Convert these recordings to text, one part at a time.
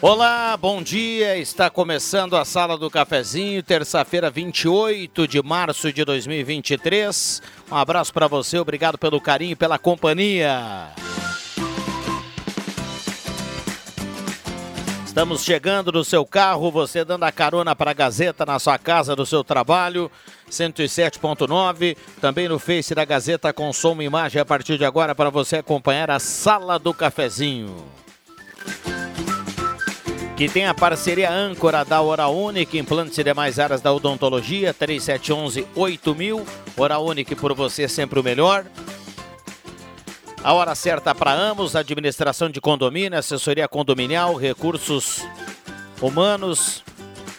Olá, bom dia. Está começando a Sala do Cafezinho, terça-feira, 28 de março de 2023. Um abraço para você, obrigado pelo carinho e pela companhia. Estamos chegando no seu carro, você dando a carona para a Gazeta na sua casa, no seu trabalho, 107.9. Também no Face da Gazeta e imagem a partir de agora para você acompanhar a Sala do Cafezinho que tem a parceria âncora da Hora Única, implantes e demais áreas da odontologia, 3711-8000. Hora Única por você sempre o melhor. A hora certa para Amos, administração de condomínio, assessoria condominial, recursos humanos.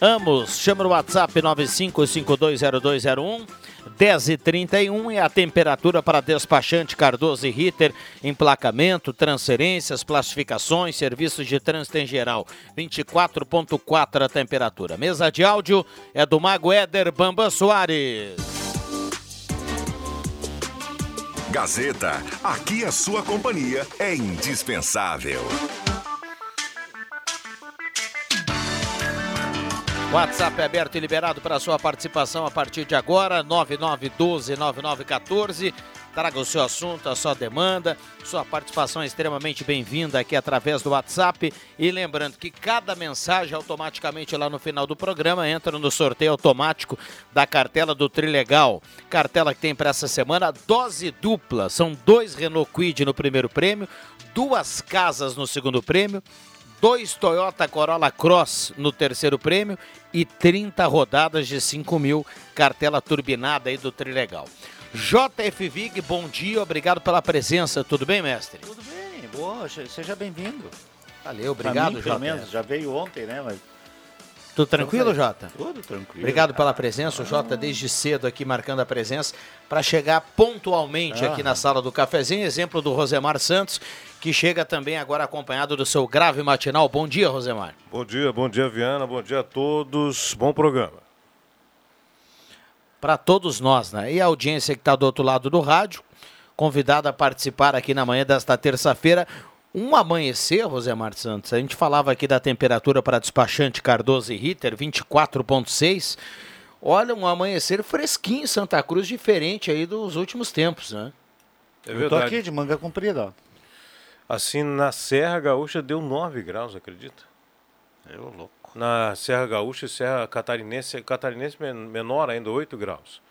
Amos, chama no WhatsApp 95520201. 10 e 31 e a temperatura para despachante Cardoso e Ritter, emplacamento, transferências, classificações, serviços de trânsito em geral. 24.4 a temperatura. Mesa de áudio é do Mago Éder Bamba Soares. Gazeta, aqui a sua companhia é indispensável. WhatsApp é aberto e liberado para sua participação a partir de agora, 9912-9914. Traga o seu assunto, a sua demanda. Sua participação é extremamente bem-vinda aqui através do WhatsApp. E lembrando que cada mensagem automaticamente lá no final do programa entra no sorteio automático da cartela do Trilegal. Cartela que tem para essa semana dose dupla. São dois Renault Quid no primeiro prêmio, duas casas no segundo prêmio dois Toyota Corolla Cross no terceiro prêmio e 30 rodadas de 5 mil, cartela turbinada aí do Trilegal. JF Vig, bom dia, obrigado pela presença. Tudo bem, mestre? Tudo bem, boa, seja bem-vindo. Valeu, obrigado, mim, pelo menos, já veio ontem, né? Mas tudo tranquilo, Jota? Tudo tranquilo. Obrigado pela presença. O Jota, desde cedo aqui, marcando a presença, para chegar pontualmente aqui na sala do cafezinho. Exemplo do Rosemar Santos, que chega também agora acompanhado do seu grave matinal. Bom dia, Rosemar. Bom dia, bom dia, Viana. Bom dia a todos. Bom programa. Para todos nós, né? E a audiência que está do outro lado do rádio, convidada a participar aqui na manhã desta terça-feira. Um amanhecer, Rosemar Santos, a gente falava aqui da temperatura para despachante Cardoso e Ritter, 24,6. Olha, um amanhecer fresquinho em Santa Cruz, diferente aí dos últimos tempos, né? É verdade. Eu tô aqui de manga comprida, ó. Assim, na Serra Gaúcha deu 9 graus, acredita? Eu louco. Na Serra Gaúcha e Serra Catarinense, Catarinense menor ainda, 8 graus.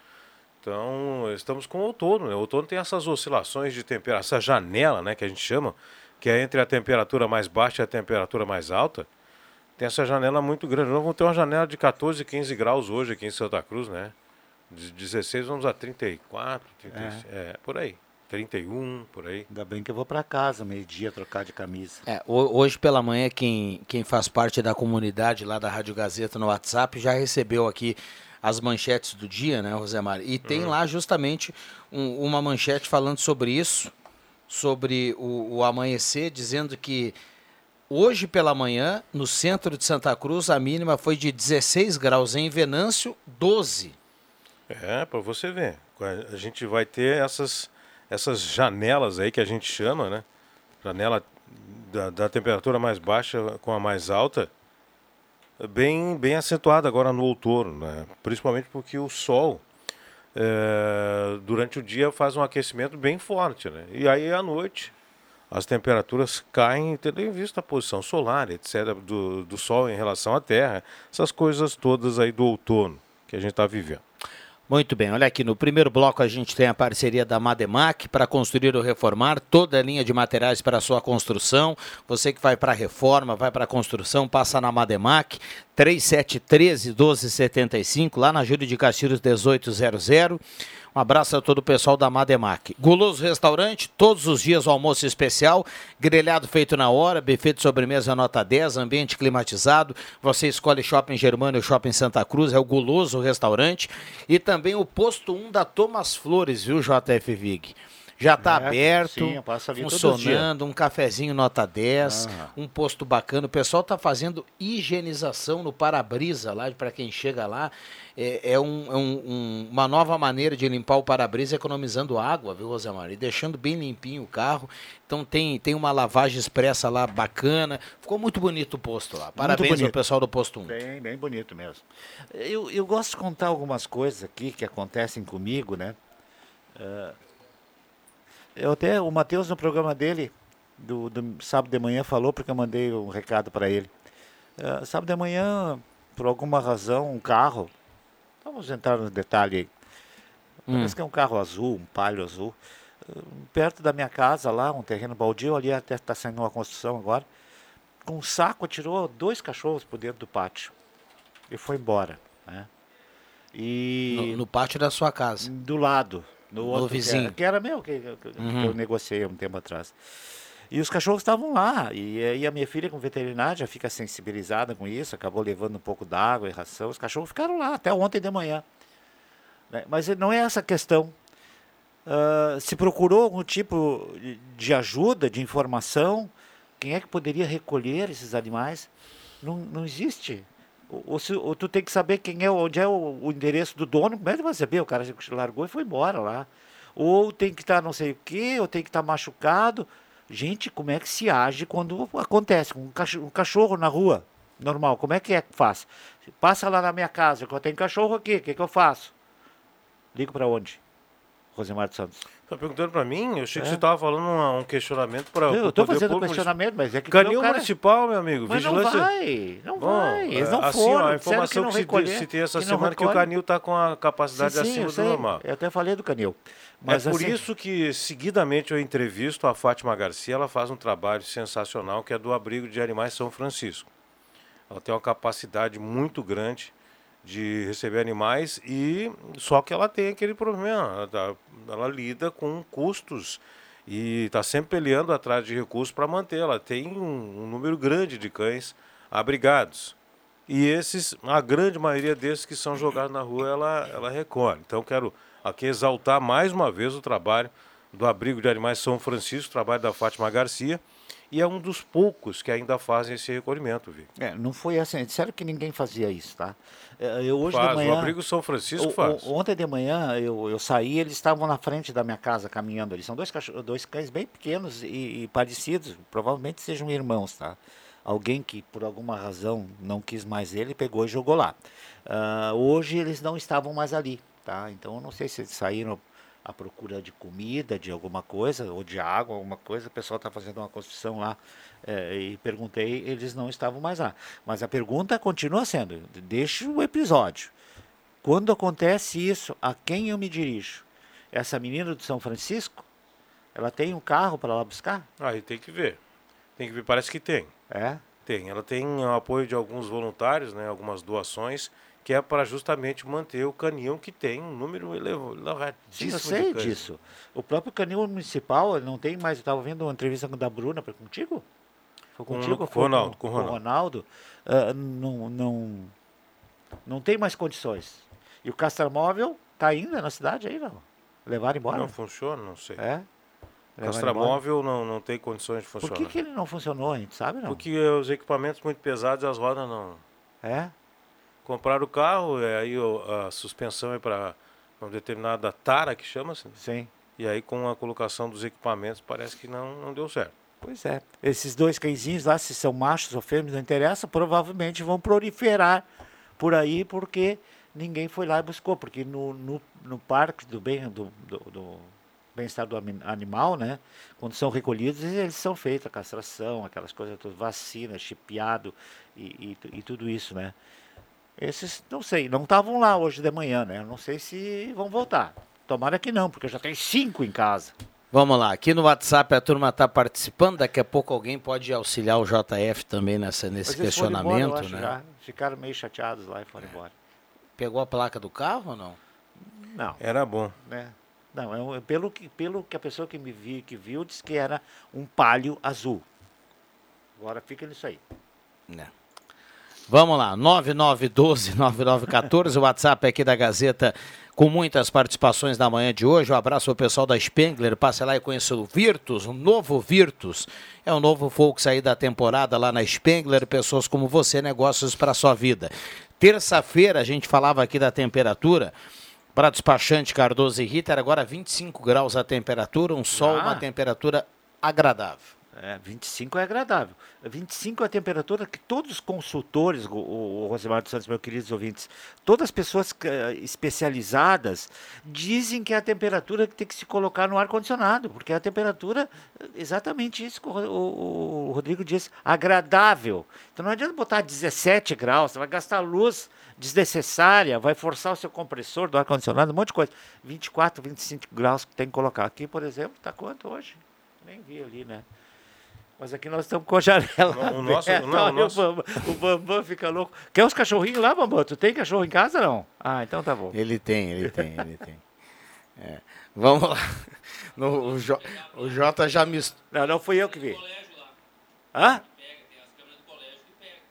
Então, estamos com outono, né? O outono tem essas oscilações de temperatura, essa janela, né, que a gente chama, que é entre a temperatura mais baixa e a temperatura mais alta, tem essa janela muito grande. Nós vamos ter uma janela de 14, 15 graus hoje aqui em Santa Cruz, né? De 16 vamos a 34, 36, é. é, por aí. 31, por aí. Ainda bem que eu vou para casa, meio-dia, trocar de camisa. É, hoje pela manhã, quem, quem faz parte da comunidade lá da Rádio Gazeta no WhatsApp já recebeu aqui as manchetes do dia, né, Rosemar? E tem uhum. lá justamente um, uma manchete falando sobre isso sobre o, o amanhecer, dizendo que hoje pela manhã, no centro de Santa Cruz, a mínima foi de 16 graus, em Venâncio, 12. É, para você ver. A gente vai ter essas, essas janelas aí que a gente chama, né? Janela da, da temperatura mais baixa com a mais alta, bem, bem acentuada agora no outono, né? Principalmente porque o sol é, durante o dia faz um aquecimento bem forte, né? E aí à noite as temperaturas caem, tendo em vista a posição solar, etc., do, do Sol em relação à Terra, essas coisas todas aí do outono que a gente está vivendo. Muito bem, olha aqui, no primeiro bloco a gente tem a parceria da Mademac para construir ou reformar toda a linha de materiais para sua construção. Você que vai para a reforma, vai para a construção, passa na Mademac, 3713 1275, lá na Júlio de Castilhos 1800. Um abraço a todo o pessoal da Mademac. Guloso Restaurante, todos os dias o almoço especial, grelhado feito na hora, buffet de sobremesa nota 10, ambiente climatizado. Você escolhe Shopping Germano e Shopping Santa Cruz, é o Guloso Restaurante. E também o posto 1 da Thomas Flores, viu, JF Vig? Já está é, aberto, sim, funcionando, um cafezinho nota 10, ah. um posto bacana. O pessoal está fazendo higienização no para-brisa lá, para quem chega lá. É, é, um, é um, um, uma nova maneira de limpar o para-brisa economizando água, viu, Rosemar? E deixando bem limpinho o carro. Então tem, tem uma lavagem expressa lá bacana. Ficou muito bonito o posto lá. Parabéns ao pessoal do posto 1. Bem, bem bonito mesmo. Eu, eu gosto de contar algumas coisas aqui que acontecem comigo, né? Uh, eu até, o Matheus no programa dele, do, do, sábado de manhã, falou, porque eu mandei um recado para ele. Uh, sábado de manhã, por alguma razão, um carro, vamos entrar no detalhe aí. Hum. Parece que é um carro azul, um palio azul, uh, perto da minha casa lá, um terreno baldio, ali até está saindo uma construção agora, com um saco atirou dois cachorros por dentro do pátio e foi embora, né? E no, no pátio da sua casa? Do lado, no, no outro, vizinho. Que era, que era meu, que, que uhum. eu negociei um tempo atrás. E os cachorros estavam lá. E aí a minha filha, com veterinária, já fica sensibilizada com isso, acabou levando um pouco d'água e ração. Os cachorros ficaram lá até ontem de manhã. Né? Mas não é essa a questão. Uh, se procurou algum tipo de ajuda, de informação, quem é que poderia recolher esses animais? Não, não existe. Ou, se, ou, tu tem que saber quem é, onde é o, o endereço do dono, como é que vai saber? O cara largou e foi embora lá. Ou tem que estar tá não sei o quê, ou tem que estar tá machucado. Gente, como é que se age quando acontece? Um cachorro, um cachorro na rua, normal, como é que é que faz? Passa lá na minha casa, que eu tenho cachorro aqui, o que, que eu faço? Ligo para onde? Rosemar Santos. Tá perguntando para mim? Eu achei é. que você estava falando um, um questionamento para. Eu estou fazendo um questionamento, mas é que. Canil cara... Municipal, meu amigo. Mas vigilância. Não vai, não Bom, vai. Eles não assim, foram. A informação que, que se, se tem essa semana que o Canil está com a capacidade sim, sim, acima do normal. Eu até falei do Canil. Mas é por assim... isso que, seguidamente, eu entrevisto a Fátima Garcia. Ela faz um trabalho sensacional que é do Abrigo de Animais São Francisco. Ela tem uma capacidade muito grande de receber animais e só que ela tem aquele problema, ela, tá, ela lida com custos e está sempre peleando atrás de recursos para manter. Ela tem um, um, número grande de cães abrigados. E esses, a grande maioria desses que são jogados na rua, ela, ela recolhe. Então quero aqui exaltar mais uma vez o trabalho do Abrigo de Animais São Francisco, trabalho da Fátima Garcia e é um dos poucos que ainda fazem esse recolhimento, Vi. É, não foi assim, disseram que ninguém fazia isso, tá? É, eu hoje faz, de manhã, o Abrigo São Francisco faz. Ontem de manhã eu, eu saí, eles estavam na frente da minha casa caminhando Eles São dois, cachorros, dois cães bem pequenos e, e parecidos, provavelmente sejam irmãos, tá? Alguém que por alguma razão não quis mais ele, pegou e jogou lá. Uh, hoje eles não estavam mais ali, tá? Então eu não sei se eles saíram à procura de comida, de alguma coisa, ou de água, alguma coisa. O pessoal está fazendo uma construção lá é, e perguntei, eles não estavam mais lá. Mas a pergunta continua sendo: deixe o episódio. Quando acontece isso, a quem eu me dirijo? Essa menina de São Francisco? Ela tem um carro para lá buscar? Aí tem que ver. Tem que ver, parece que tem. É? Tem. Ela tem o apoio de alguns voluntários, né, algumas doações que é para justamente manter o canil que tem um número elevado. Eu sei disso. O próprio canil municipal não tem mais. Eu estava vendo uma entrevista da Bruna foi contigo? Foi contigo? Com, foi Ronaldo, com, com o Ronaldo. Uh, não, não, não tem mais condições. E o Castramóvel está ainda na cidade aí, não? Levaram embora? Não funciona, não sei. É? O Castramóvel não, não tem condições de funcionar. Por que, que ele não funcionou, a gente sabe não? Porque os equipamentos muito pesados e as rodas não. É? Compraram o carro, é, aí a suspensão é para uma determinada tara que chama-se. Sim. E aí com a colocação dos equipamentos parece que não, não deu certo. Pois é. Esses dois cãezinhos lá, se são machos ou fêmeas, não interessa, provavelmente vão proliferar por aí porque ninguém foi lá e buscou. Porque no, no, no parque do bem do, do, do bem-estar do animal, né? Quando são recolhidos, eles são feitos a castração, aquelas coisas, todas, vacina, chipeado e, e, e tudo isso, né? Esses, não sei, não estavam lá hoje de manhã, né? Não sei se vão voltar. Tomara que não, porque já tem cinco em casa. Vamos lá, aqui no WhatsApp a turma está participando, daqui a pouco alguém pode auxiliar o JF também nessa, nesse questionamento, embora, né? Já. Ficaram meio chateados lá e foram é. embora. Pegou a placa do carro ou não? Não. Era bom. Né? Não, é, pelo, que, pelo que a pessoa que me viu, que viu, disse que era um palio azul. Agora fica nisso aí. Né. Vamos lá, 9912-9914, o WhatsApp aqui da Gazeta com muitas participações na manhã de hoje. Um abraço ao pessoal da Spengler. Passe lá e conheça o Virtus, o novo Virtus. É o novo Volks aí da temporada lá na Spengler. Pessoas como você, negócios para sua vida. Terça-feira a gente falava aqui da temperatura. Para despachante Cardoso e Ritter, agora 25 graus a temperatura, um sol, ah. uma temperatura agradável. É, 25 é agradável. 25 é a temperatura que todos os consultores, o, o, Rosemar dos Santos, meus queridos ouvintes, todas as pessoas uh, especializadas dizem que é a temperatura que tem que se colocar no ar-condicionado, porque é a temperatura, exatamente isso que o, o, o, Rodrigo disse, agradável. Então não adianta botar 17 graus, você vai gastar luz desnecessária, vai forçar o seu compressor do ar-condicionado, um monte de coisa. 24, 25 graus que tem que colocar. Aqui, por exemplo, está quanto hoje? Nem vi ali, né? Mas aqui nós estamos com a janela. O, nosso, não, o, nosso... o, Bambam, o Bambam fica louco. Quer os cachorrinhos lá, Bambam? Tu tem cachorro em casa não? Ah, então tá bom. Ele tem, ele tem, ele tem. É. Vamos lá. No, o, J, o Jota já me. Não, não fui eu que vi. Hã?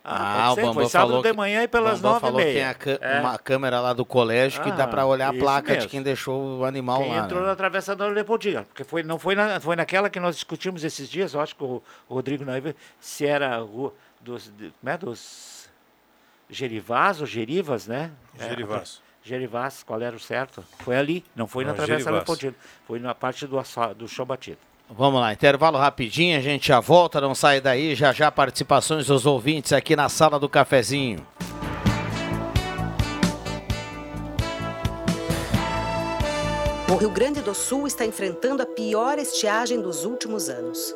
Ah, ah o Bambam Foi sábado falou de manhã e pelas nove falou que tem a é. uma câmera lá do colégio que dá para olhar a placa mesmo. de quem deixou o animal quem lá. entrou né? na travessa da Leopoldina, porque foi, não foi, na, foi naquela que nós discutimos esses dias, eu acho que o, o Rodrigo Naiva, se era o, dos, de, né, dos Gerivás ou Gerivas, né? Gerivás. É, Gerivás, qual era o certo? Foi ali, não foi não, na travessa da Leopoldina, foi na parte do, do chão batido. Vamos lá, intervalo rapidinho, a gente já volta, não sai daí, já já participações dos ouvintes aqui na sala do cafezinho. O Rio Grande do Sul está enfrentando a pior estiagem dos últimos anos.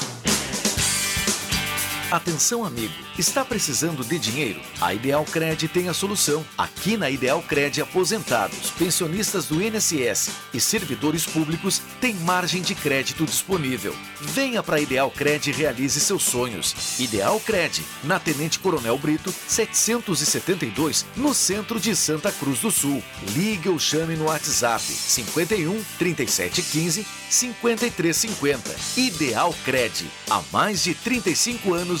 Atenção, amigo. Está precisando de dinheiro? A Ideal Cred tem a solução. Aqui na Ideal Cred, aposentados, pensionistas do INSS e servidores públicos têm margem de crédito disponível. Venha para a Ideal Cred e realize seus sonhos. Ideal Cred, na Tenente Coronel Brito, 772, no centro de Santa Cruz do Sul. Ligue ou chame no WhatsApp 51 3715 5350. Ideal Cred. Há mais de 35 anos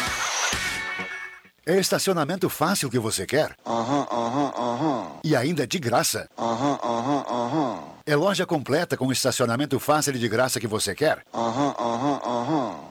É estacionamento fácil que você quer? Aham, aham, aham. E ainda de graça? Aham, aham, aham. É loja completa com estacionamento fácil e de graça que você quer? Aham, aham, aham.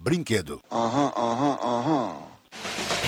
brinquedo. Aham, aham, aham.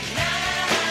na, na, na.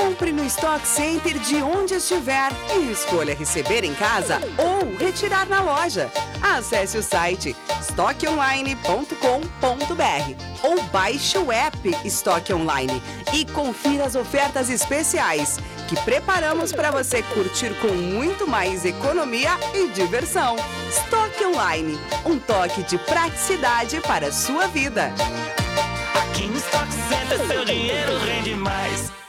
Compre no Stock Center de onde estiver e escolha receber em casa ou retirar na loja. Acesse o site estoqueonline.com.br ou baixe o app Estoque Online e confira as ofertas especiais que preparamos para você curtir com muito mais economia e diversão. Estoque Online, um toque de praticidade para a sua vida. Aqui no Stock Center seu dinheiro rende mais.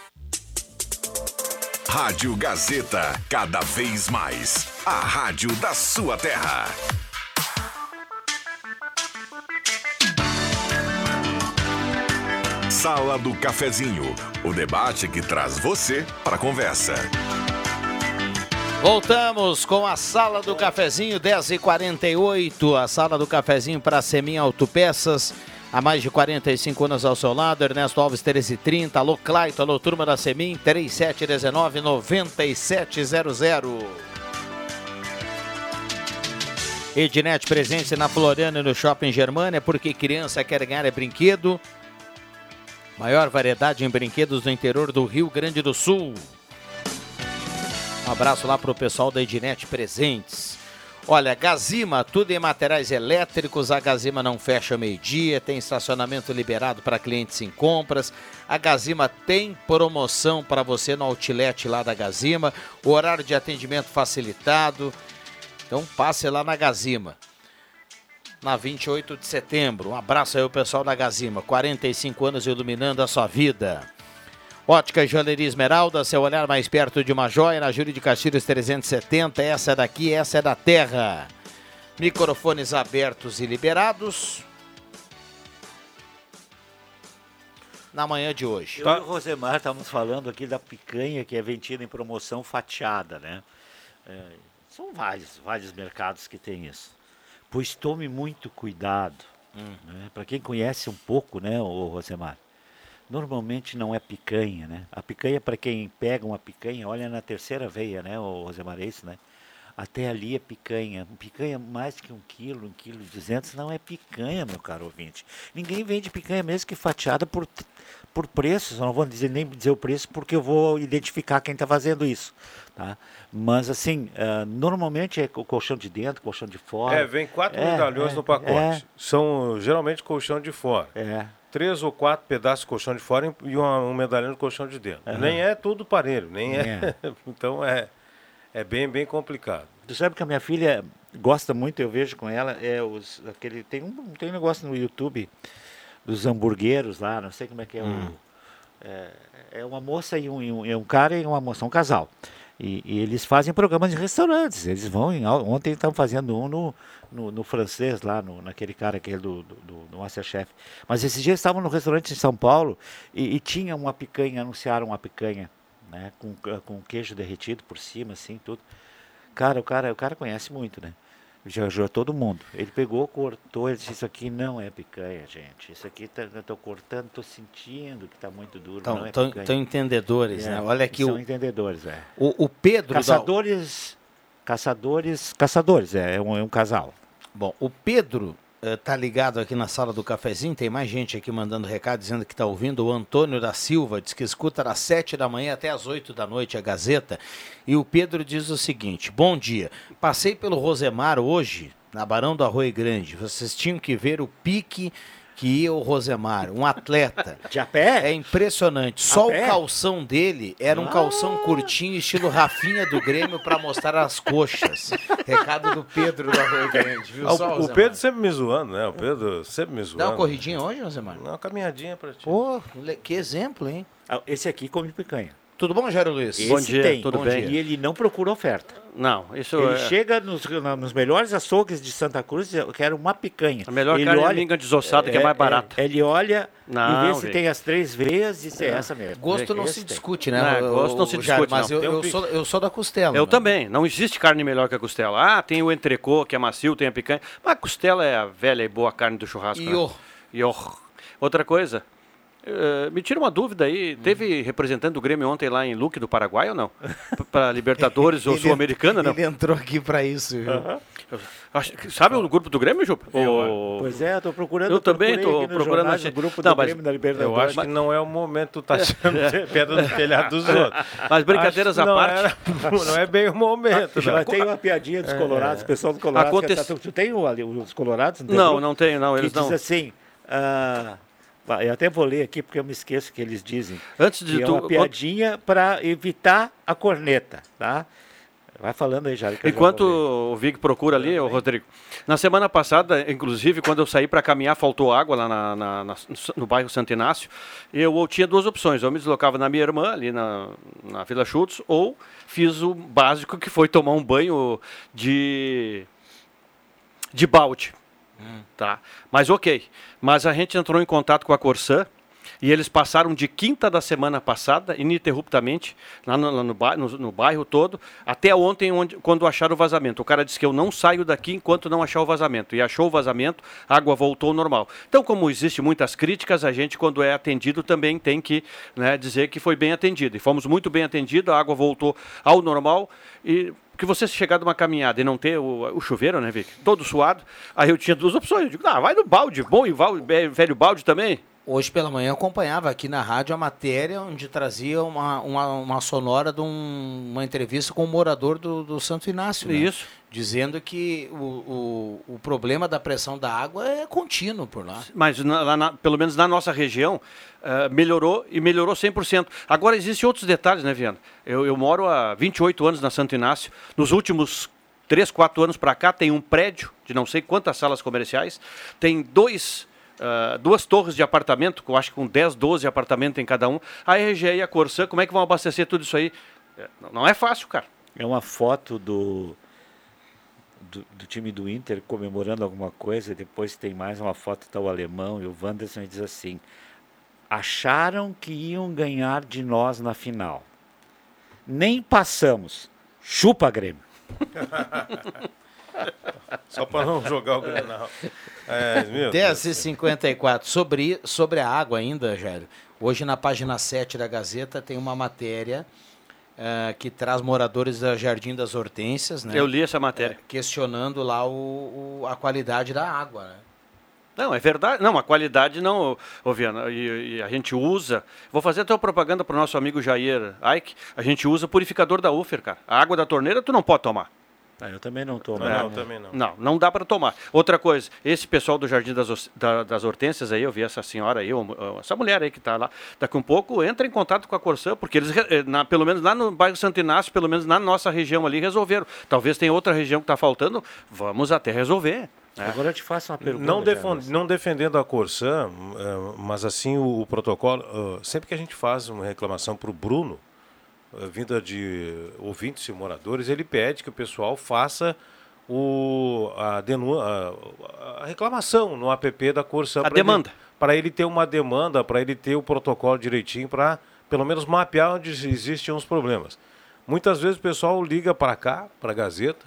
Rádio Gazeta, cada vez mais. A rádio da sua terra. Sala do Cafezinho, o debate que traz você para a conversa. Voltamos com a Sala do Cafezinho, 10h48. A Sala do Cafezinho para Semin Autopeças. Há mais de 45 anos ao seu lado, Ernesto Alves 1330, alô Claito, alô turma da Semin, 3719-9700. Ednet presente na Floriana e no Shopping Germânia, porque criança quer ganhar é brinquedo. Maior variedade em brinquedos no interior do Rio Grande do Sul. Um abraço lá para o pessoal da Ednet Presentes. Olha, Gazima, tudo em materiais elétricos. A Gazima não fecha meio-dia, tem estacionamento liberado para clientes em compras. A Gazima tem promoção para você no outlet lá da Gazima, o horário de atendimento facilitado. Então passe lá na Gazima. Na 28 de setembro. Um abraço aí ao pessoal da Gazima. 45 anos iluminando a sua vida. Ótica Joalheria Esmeralda, seu olhar mais perto de uma joia, na Júlio de Castilhos 370. Essa é daqui, essa é da terra. Microfones abertos e liberados. Na manhã de hoje. Eu e o Rosemar estávamos falando aqui da picanha que é vendida em promoção fatiada, né? É, são vários, vários mercados que tem isso. Pois tome muito cuidado. Né? Para quem conhece um pouco, né, o Rosemar? Normalmente não é picanha, né? A picanha, para quem pega uma picanha, olha na terceira veia, né, o Rosemar, é né? Até ali é picanha. Picanha mais que um quilo, um quilo e duzentos, não é picanha, meu caro ouvinte. Ninguém vende picanha mesmo que fatiada por, por preços. Eu não vou dizer, nem dizer o preço porque eu vou identificar quem está fazendo isso. Tá? Mas assim, ah, normalmente é o colchão de dentro, colchão de fora. É, vem quatro É, medalhões é, no pacote. é. São geralmente colchão de fora. É. Três ou quatro pedaços de colchão de fora e uma- um medalhão de colchão de dentro. Aham. Nem é tudo parelho, nem é. É. então é, é bem, bem complicado. Tu sabe que a minha filha gosta muito, eu vejo com ela, é os, aquele, tem, um, tem um negócio no YouTube dos hamburgueros lá, não sei como é que é Hum. o. É, é uma moça e um, e um, é um cara e uma moça, um casal. E, e eles fazem programas em restaurantes. Eles vão em. Ontem estavam fazendo um no, no, no francês, lá, no, naquele cara aquele do, do, do, do Masterchef. Mas esses dias estavam no restaurante em São Paulo e, e tinha uma picanha, anunciaram uma picanha, né? Com, com queijo derretido por cima, assim, tudo. Cara, o cara, o cara conhece muito, né? Já jogou todo mundo. Ele pegou, cortou, ele disse, isso aqui não é picanha, gente. Isso aqui tá, eu tô cortando, tô sentindo que tá muito duro, Então, não é tão, picanha. tão entendedores, É, né? Olha aqui são o, entendedores, é. o, o Pedro. da- Caçadores, caçadores, caçadores, é, é um, é um casal. Bom, o Pedro eh, tá ligado aqui na sala do cafezinho, tem mais gente aqui mandando recado dizendo que tá ouvindo. O Antônio da Silva diz que escuta das 7 da manhã até as 8 da noite a Gazeta. E o Pedro diz o seguinte: Bom dia, passei pelo Rosemar hoje, na Barão do Arroio Grande. Vocês tinham que ver o pique que ia o Rosemar, um atleta. De a pé? É impressionante. Só o calção dele era um calção curtinho, estilo Rafinha do Grêmio, para mostrar as coxas. Recado do Pedro do Arroio Grande, viu? Ah, Só, o, Rosemar. Pedro sempre me zoando, né? O Pedro sempre me zoando. Dá uma corridinha hoje, Rosemar? Não, uma caminhadinha pra ti. Pô, que exemplo, hein? Ah, Esse aqui come picanha. Tudo bom, Jairo Luiz? Esse tem. E ele não procura oferta. Não, isso Ele é... chega nos, nos melhores açougues de Santa Cruz e quer uma picanha. A melhor ele carne é minga desossada, que é mais barata. ele olha e Não, vê se Vic. tem as três veias e se é essa mesmo. Gosto não Esse se tem. discute, né? Não, o- gosto não se discute, Mas não. eu, eu sou, eu sou da costela. Eu né? também. Não existe carne melhor que a costela. Ah, tem o entrecô, que é macio, tem a picanha. Mas a costela é a velha e boa carne do churrasco. né? Iô. Iô. Outra coisa. Eh, me tira uma dúvida aí. Teve representante do Grêmio ontem lá em Luque do Paraguai ou não? Para Libertadores ou Sul-Americana, não? Ele entrou aqui pra isso, viu? Acho- Sabe o grupo do Grêmio, Jupa? O- Pois é, tô procurando. Eu também nos procurando jornais, no grupo Não, do mas Grêmio da Libertadores. Eu acho que não é o momento, tá tirando pedra do telhado dos outros. Mas brincadeiras que à não parte. era- não é bem o momento. Já não. tem uma piadinha dos É. colorados, o pessoal dos colorados. que Aconte- tá- tu tem o, ali, os colorados? Não, grupo? não tenho, não, Que eles diz não. assim, ah, eu até vou ler aqui porque eu me esqueço que eles dizem. Antes de que tu- é uma piadinha para evitar a corneta, tá? Vai falando aí, já Enquanto o Vig procura ali, o Rodrigo. Na semana passada, inclusive, quando eu saí para caminhar, faltou água lá na- na- na- no bairro Santo Inácio. Eu tinha duas opções. Eu me deslocava na minha irmã, ali na, na Vila Schultz, ou fiz o básico que foi tomar um banho de, de balde. Tá? Mas ok. Mas a gente entrou em contato com a Corsã e eles passaram de quinta da semana passada, ininterruptamente, lá no, lá no, ba- no- no bairro todo, até ontem, onde, quando acharam o vazamento. O cara disse que eu não saio daqui enquanto não achar o vazamento. E achou o vazamento, a água voltou ao normal. Então, como existe muitas críticas, a gente, quando é atendido, também tem que né, dizer que foi bem atendido. E fomos muito bem atendidos, a água voltou ao normal. E que você chegar de uma caminhada e não ter o, o chuveiro, né, Vic? Todo suado, aí eu tinha duas opções. Eu digo, ah, vai no balde, bom e val- velho balde também. Hoje pela manhã acompanhava aqui na rádio a matéria onde trazia uma, uma, uma sonora de um- uma entrevista com um morador do, do Santo Inácio. né? Isso. Dizendo que o, o, o problema da pressão da água é contínuo por lá. Mas na- lá na- pelo menos na nossa região, eh, melhorou e melhorou 100%. Agora, existem outros detalhes, né, Viana? Eu, eu moro há 28 anos na Santo Inácio. Nos últimos 3, 4 anos para cá, tem um prédio de não sei quantas salas comerciais, tem dois. Ah, duas torres de apartamento, que eu acho que com 10, 12 apartamentos em cada um. A RGE e a Corsã, como é que vão abastecer tudo isso aí? É, Não é fácil, cara. É uma foto do, do, do time do Inter comemorando alguma coisa, depois tem mais uma foto, tá o alemão e o Wanderson e diz assim, acharam que iam ganhar de nós na final. Nem passamos. Chupa, Grêmio. Só para não jogar o Grenal. É, meu 10 e 54 sobre, sobre a água ainda, Jairo. Hoje na página 7 da Gazeta tem uma matéria eh, que traz moradores da Jardim das Hortênsias, né? Eu li essa matéria. Eh, questionando lá o, o- a qualidade da água, né? Não, é verdade. Não, a qualidade não, ô, ô Viana, e, e a gente usa. Vou fazer até uma propaganda para o nosso amigo Jair Ike. A gente usa purificador da Ufer, cara. A água da torneira tu não pode tomar. Ah, eu também não tomo. Não, né? não, também não. Não, não dá para tomar. Outra coisa, esse pessoal do Jardim das, da- das Hortênsias aí, eu vi essa senhora aí, essa mulher aí que está lá, daqui um pouco entra em contato com a Corsã, porque eles, eh, na- pelo menos lá no bairro Santo Inácio, pelo menos na nossa região ali, resolveram. Talvez tenha outra região que está faltando, vamos até resolver. né? Agora eu te faço uma pergunta. Não, Carlos. não defendendo a Corsã, eh, mas assim o, o protocolo, eh, sempre que a gente faz uma reclamação para o Bruno, vinda de ouvintes e moradores, ele pede que o pessoal faça o, a, denu, a, a reclamação no app da Corsã. A demanda. Para ele ter uma demanda, para ele ter o protocolo direitinho, para pelo menos mapear onde existem os problemas. Muitas vezes o pessoal liga para cá, para a Gazeta,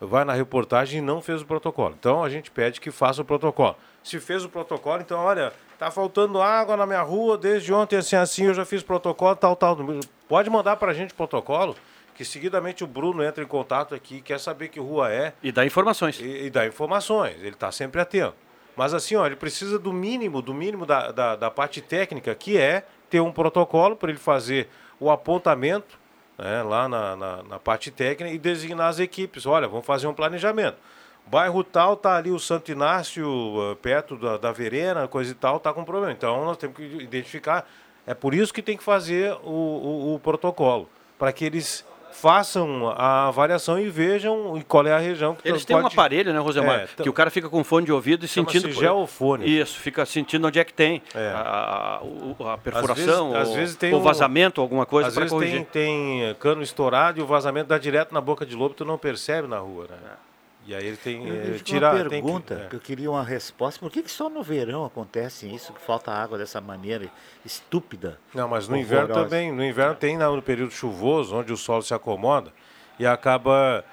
vai na reportagem e não fez o protocolo. Então a gente pede que faça o protocolo. Se fez o protocolo, então olha, tá faltando água na minha rua desde ontem assim assim, eu já fiz protocolo, tal tal. Pode mandar para a gente o protocolo, que seguidamente o Bruno entra em contato aqui, quer saber que rua é E dá informações. e, e dá informações. Ele está sempre atento. Mas assim, ó, ele precisa do mínimo, do mínimo da, da, da parte técnica, que é ter um protocolo para ele fazer o apontamento né, lá na, na, na parte técnica e designar as equipes. Olha, vamos fazer um planejamento. Bairro tal, tá ali o Santo Inácio, eh, perto da, da Verena, coisa e tal, tá com problema. Então nós temos que identificar. É por isso que tem que fazer o, o, o protocolo, para que eles façam a avaliação e vejam qual é a região que Eles têm um pode- aparelho, né, Rosemar? É, então- que o cara fica com fone de ouvido e sentindo. geofone. Isso, fica sentindo onde é que tem É. a, a- o- a perfuração, às vezes, às ou, vezes tem ou um- vazamento, alguma coisa Às vezes tem, tem cano estourado e o vazamento dá direto na boca de lobo, tu não percebe na rua, né? E aí ele tem Eu eh, tira uma tem que- pergunta é. que, eu queria uma resposta. Por que, que só no verão acontece isso, que falta água dessa maneira estúpida? Não, mas no inverno também. No inverno tem na- no período chuvoso, onde o solo se acomoda e acaba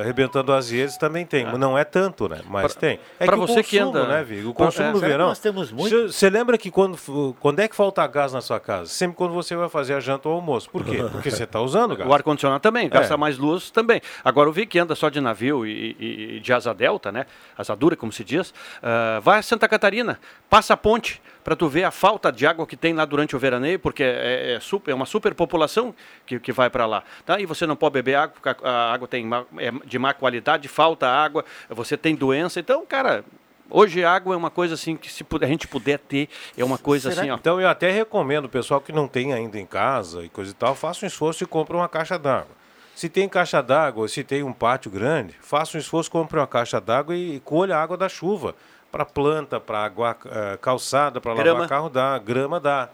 arrebentando as redes, também tem. Não é tanto, né? Mas Pra- tem. É que o você que consumo, anda- né, Vigo? O consumo é, no que verão. nós temos muito? Você- lembra que quando, quando é que falta gás na sua casa? Sempre quando você vai fazer a janta ou almoço. Por quê? Porque você está usando gás. O ar-condicionado também, gasta É. mais luz também. Agora, o Vi que anda só de navio e, e- e de asa delta, né? Asa dura, como se diz, ah, vai a Santa Catarina, passa a ponte para tu ver a falta de água que tem lá durante o veraneio, porque é, é super, é uma superpopulação que, que vai para lá. Tá? E você não pode beber água, porque a, água tem é de má qualidade, falta água, você tem doença. Então, cara, hoje a água é uma coisa assim que se puder- a gente puder ter, é uma coisa Será assim, ó. Então eu até recomendo o pessoal que não tem ainda em casa e coisa e tal, faça um esforço e compre uma caixa d'água. Se tem caixa d'água, se tem um pátio grande, faça um esforço, compre uma caixa d'água e, colha a água da chuva. Para planta, para água eh, calçada, para lavar carro dá, grama dá.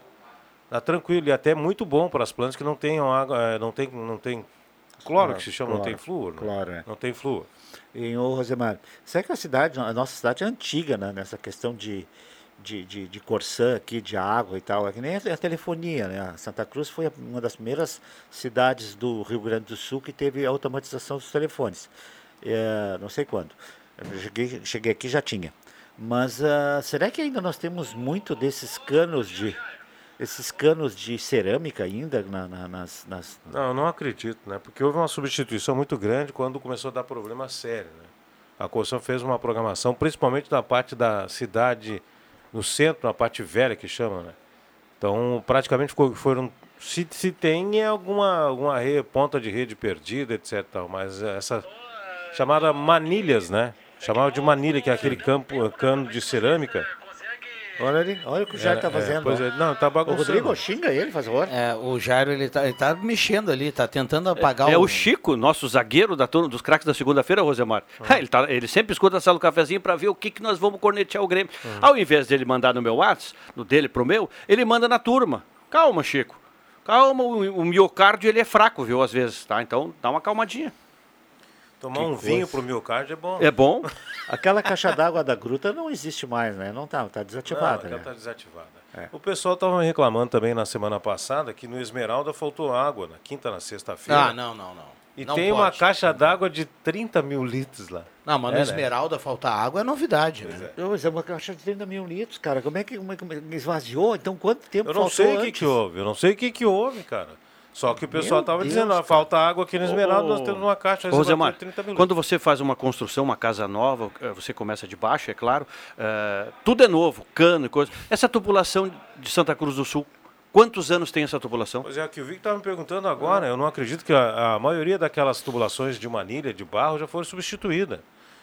Dá tranquilo e até muito bom para as plantas que não tenham água, eh, não tem, não tem cloro que se chama, não tem flúor. né? cloro, é. Não tem flúor. Em ô Rosemar, será que a cidade, a nossa cidade é antiga, né? Nessa questão de, de, de, de Corsã aqui, de água e tal. É que nem a telefonia, né? Santa Cruz foi uma das primeiras cidades do Rio Grande do Sul que teve a automatização dos telefones. É, não sei quando. Eu cheguei, cheguei aqui já tinha. Mas ah, será que ainda nós temos muito desses canos de esses canos de cerâmica ainda na- na- nas, nas, Não, não acredito, né? Porque houve uma substituição muito grande quando começou a dar problema sério, né? A Corção fez uma programação, principalmente na parte da cidade, no centro, na parte velha que chama, né? Então, praticamente ficou- foram. Se, se tem é alguma, alguma re- ponta de rede perdida, etc. Mas essa chamada manilhas, né? Chamava de manilha, que é aquele campo, cano de cerâmica. Olha ali, olha o que o Jair É, está é, fazendo. pois ó. é, não, tá O bagunçando. Rodrigo xinga ele, faz favor. É, o Jairo, ele tá, ele tá mexendo ali, tá tentando apagar É o... o Chico, nosso zagueiro da turma dos craques da segunda-feira, Rosemar. Ah. ele, tá- ele sempre escuta a sala do cafezinho para ver o que, que nós vamos cornetear o Grêmio. Ah. Ao invés dele mandar no meu WhatsApp, no dele pro meu, ele manda na turma. Calma, Chico. Calma, o, o miocárdio ele é fraco, viu, às vezes, tá? Então dá uma calmadinha. Tomar Que um vinho coisa. pro miocárdio é bom. É bom. Aquela caixa d'água da gruta não existe mais, né? Não tá, tá desativada. Não, né? tá desativada. É. O pessoal estava reclamando também na semana passada que no Esmeralda faltou água na quinta, na sexta-feira. Ah, não, não, não. E Não tem uma pode. caixa d'água de 30 mil litros lá. Não, mas no É, né? Esmeralda faltar água é novidade, né? Eu, mas é uma caixa de 30 mil litros, cara. Como é que, como é que esvaziou? Então quanto tempo Eu não faltou sei o que, que houve, eu não sei o que, que houve, cara. Só que o pessoal Meu estava Deus, dizendo, ó, falta água aqui no Esmeralda, nós temos uma caixa de 30 mil. quando você faz uma construção, uma casa nova, eh, você começa de baixo, é claro, eh, tudo é novo, cano e coisa. Essa tubulação de Santa Cruz do Sul, quantos anos tem essa tubulação? Pois é, que o Vic estava me perguntando agora, eu não acredito que a, a maioria daquelas tubulações de manilha, de barro, já foram substituídas.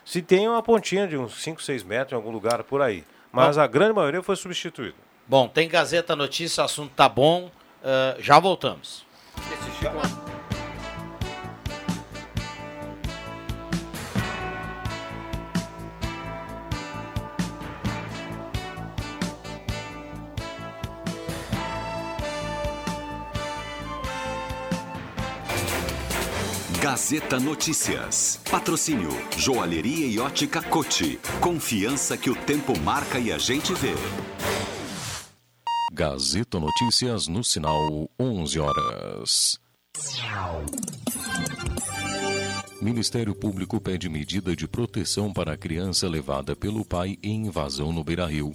Se tem uma pontinha de uns 5, 6 metros em algum lugar por aí. Mas Bom. a grande maioria foi substituída. Bom, tem Gazeta Notícia, o assunto tá bom. ah, já voltamos. Gazeta Notícias. Patrocínio Joalheria e Ótica Cote. Confiança que o tempo marca e a gente vê. Gazeta Notícias no sinal 11 horas. Ministério Público pede medida de proteção para a criança levada pelo pai em invasão no Beira-Rio.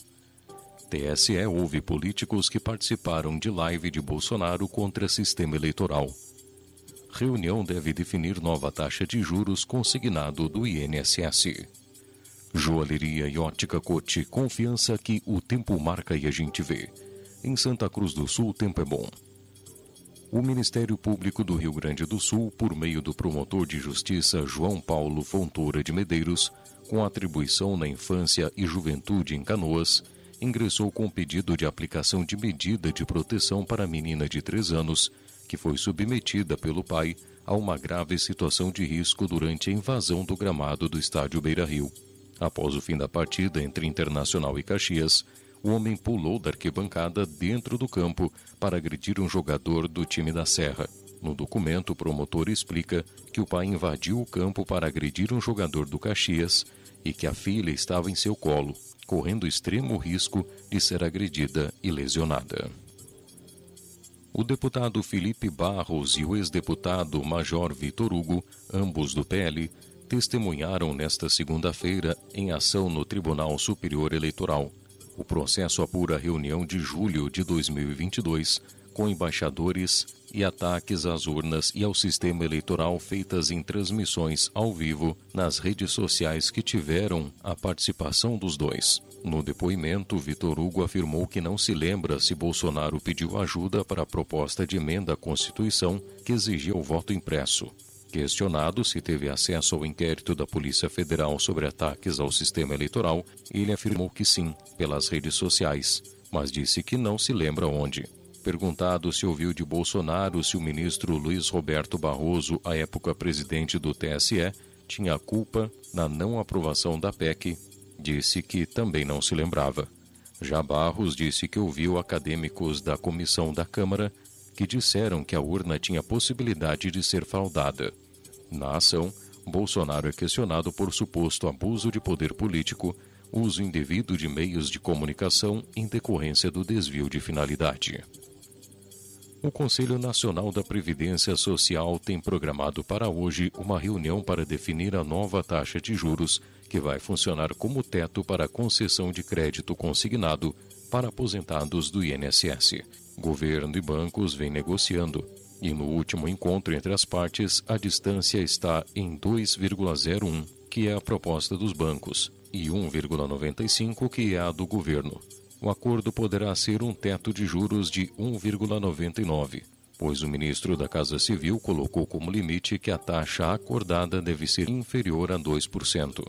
TSE ouve políticos que participaram de live de Bolsonaro contra sistema eleitoral. Reunião deve definir nova taxa de juros consignado do INSS. Joalheria e ótica Cote, confiança que o tempo marca e a gente vê. Em Santa Cruz do Sul, o tempo é bom. O Ministério Público do Rio Grande do Sul, por meio do promotor de justiça João Paulo Fontoura de Medeiros, com atribuição na infância e juventude em Canoas, ingressou com pedido de aplicação de medida de proteção para a menina de 3 anos, que foi submetida pelo pai a uma grave situação de risco durante a invasão do gramado do estádio Beira Rio. Após o fim da partida entre Internacional e Caxias, o homem pulou da arquibancada dentro do campo para agredir um jogador do time da Serra. No documento, o promotor explica que o pai invadiu o campo para agredir um jogador do Caxias e que a filha estava em seu colo, correndo extremo risco de ser agredida e lesionada. O deputado Felipe Barros e o ex-deputado Major Vitor Hugo, ambos do PL, testemunharam nesta segunda-feira em ação no Tribunal Superior Eleitoral. O processo apura a reunião de julho de 2022 com embaixadores e ataques às urnas e ao sistema eleitoral feitas em transmissões ao vivo nas redes sociais que tiveram a participação dos dois. No depoimento, Vitor Hugo afirmou que não se lembra se Bolsonaro pediu ajuda para a proposta de emenda à Constituição que exigia o voto impresso. Questionado se teve acesso ao inquérito da Polícia Federal sobre ataques ao sistema eleitoral, ele afirmou que sim, pelas redes sociais, mas disse que não se lembra onde. Perguntado se ouviu de Bolsonaro se o ministro Luiz Roberto Barroso, à época presidente do TSE, tinha culpa na não aprovação da PEC, disse que também não se lembrava. Já Barros disse que ouviu acadêmicos da comissão da Câmara que disseram que a urna tinha possibilidade de ser fraudada. Na ação, Bolsonaro é questionado por suposto abuso de poder político, uso indevido de meios de comunicação em decorrência do desvio de finalidade. O Conselho Nacional da Previdência Social tem programado para hoje uma reunião para definir a nova taxa de juros que vai funcionar como teto para concessão de crédito consignado para aposentados do INSS. Governo e bancos vêm negociando, e no último encontro entre as partes, a distância está em 2,01, que é a proposta dos bancos, e 1,95, que é a do governo. O acordo poderá ser um teto de juros de 1,99, pois o ministro da Casa Civil colocou como limite que a taxa acordada deve ser inferior a 2%.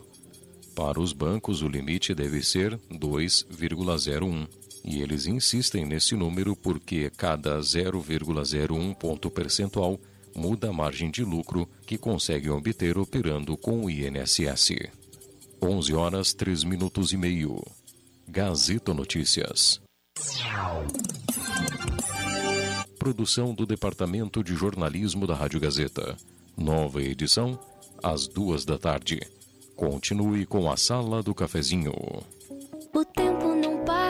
Para os bancos, o limite deve ser 2,01, e eles insistem nesse número porque cada 0,01 ponto percentual muda a margem de lucro que conseguem obter operando com o INSS. 11 horas 3 minutos e meio. Gazeta Notícias. Produção do Departamento de Jornalismo da Rádio Gazeta. Nova edição, às duas da tarde. Continue com a Sala do Cafezinho.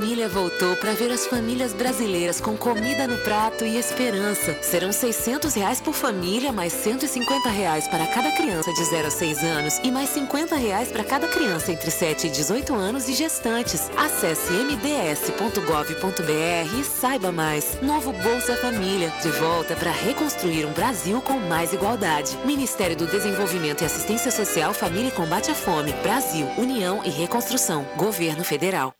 Família voltou para ver as famílias brasileiras com comida no prato e esperança. Serão 600 reais por família, mais 150 reais para cada criança de 0 a 6 anos e mais 50 reais para cada criança entre 7 e 18 anos e gestantes. Acesse mds.gov.br e saiba mais. Novo Bolsa Família, de volta para reconstruir um Brasil com mais igualdade. Ministério do Desenvolvimento e Assistência Social, Família e Combate à Fome. Brasil, União e Reconstrução. Governo Federal.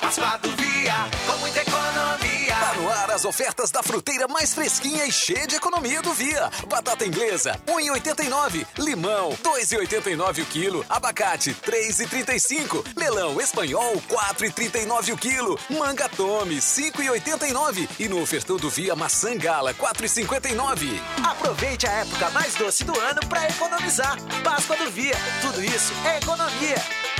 Páscoa do Via, com muita economia. Tá no ar as ofertas da fruteira mais fresquinha e cheia de economia do Via. Batata inglesa, 1,89. Limão, 2,89 o quilo. Abacate, 3,35. Melão espanhol, 4,39 o quilo. Manga tome, 5,89. E no ofertão do Via, maçã gala, 4,59. Aproveite a época mais doce do ano para economizar. Páscoa do Via, tudo isso é economia.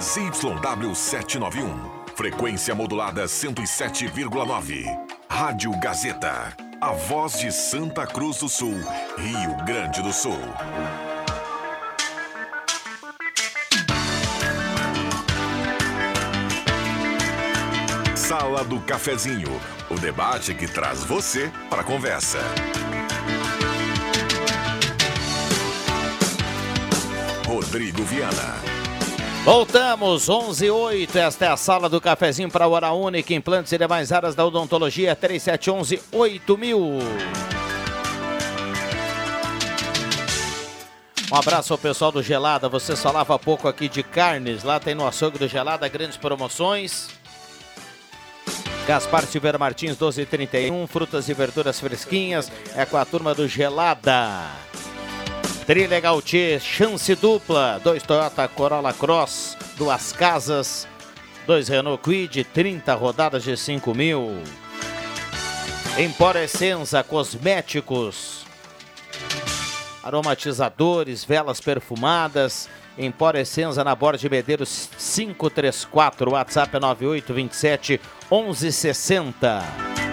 ZYW 791. Frequência modulada 107,9. Rádio Gazeta. A voz de Santa Cruz do Sul, Rio Grande do Sul. Sala do Cafezinho. O debate que traz você para a conversa. Rodrigo Viana. Voltamos, 11 8 Esta é a sala do cafezinho para Hora Única, implantes e demais áreas da odontologia, 3711 8000. Um abraço ao pessoal do Gelada. Você falava há pouco aqui de carnes. Lá tem no açougue do Gelada grandes promoções. Gaspar Silveira Martins, 1231. Frutas e verduras fresquinhas. É com a turma do Gelada. Trilegal T, chance dupla. Dois Toyota Corolla Cross, duas casas. Dois Renault Quid, 30 rodadas de 5 mil. Empor Essenza, cosméticos. Aromatizadores, velas perfumadas. Empor Essenza na Borda de Medeiros 534. WhatsApp é 9827 1160.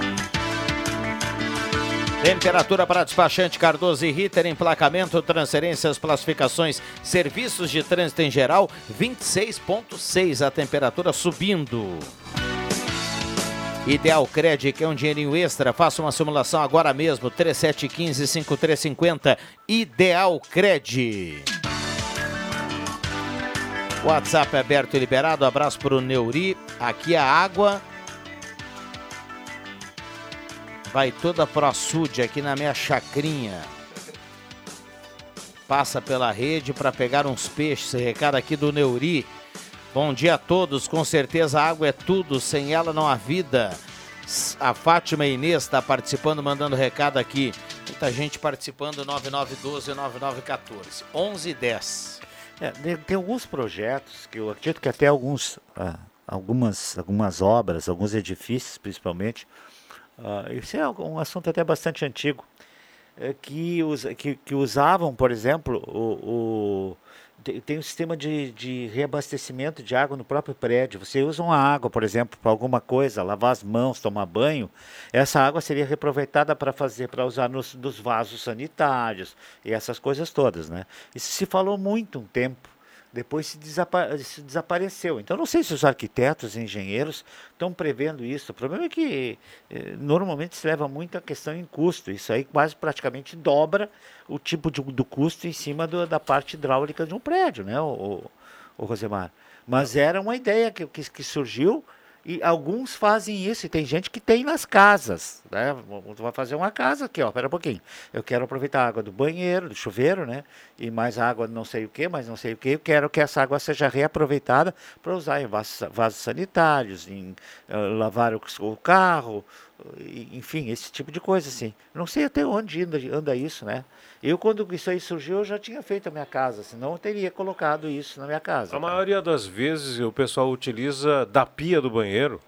Temperatura para despachante Cardoso e Ritter, emplacamento, transferências, classificações, serviços de trânsito em geral, 26,6 a temperatura subindo. Ideal Cred, que é um dinheirinho extra, faça uma simulação agora mesmo, 3715-5350, Ideal Cred. WhatsApp aberto e liberado, abraço para o Neuri, aqui a água vai toda pro açude aqui na minha chacrinha. Passa pela rede para pegar uns peixes, recado aqui do Neuri. Bom dia a todos. Com certeza a água é tudo, sem ela não há vida. A Fátima Inês está participando, mandando recado aqui. Muita gente participando, 9912-9914. 11 e 10. É, tem, tem alguns projetos que eu acredito que até alguns, ah, algumas, algumas obras, alguns edifícios principalmente, ah, esse é um assunto até bastante antigo, é, que, us, que, que usavam, por exemplo, o, o tem um sistema de, de reabastecimento de água no próprio prédio. Você usa uma água, por exemplo, para alguma coisa, lavar as mãos, tomar banho, essa água seria reaproveitada para fazer, para usar nos, nos vasos sanitários e essas coisas todas, né? Isso se falou muito um tempo depois se, desapa se, desapareceu. Então, não sei se os arquitetos e engenheiros estão prevendo isso. O problema é que eh, normalmente se leva muito a questão em custo. Isso aí quase praticamente dobra o tipo de, do custo em cima do, da parte hidráulica de um prédio, né, o, o, o Rosemar? Mas era uma ideia que, que, que surgiu e alguns fazem isso, e tem gente que tem nas casas, né? Vai fazer uma casa aqui, ó, pera um pouquinho. Eu quero aproveitar a água do banheiro, do chuveiro, né? E mais água não sei o que, mas não sei o que. Eu quero que essa água seja reaproveitada para usar em vasos, vasos sanitários, em uh, lavar o, o carro, enfim, esse tipo de coisa, assim. Não sei até onde anda, anda isso, né? Eu, quando isso aí surgiu, eu já tinha feito a minha casa, senão eu teria colocado isso na minha casa. A maioria das vezes o pessoal utiliza da pia do banheiro,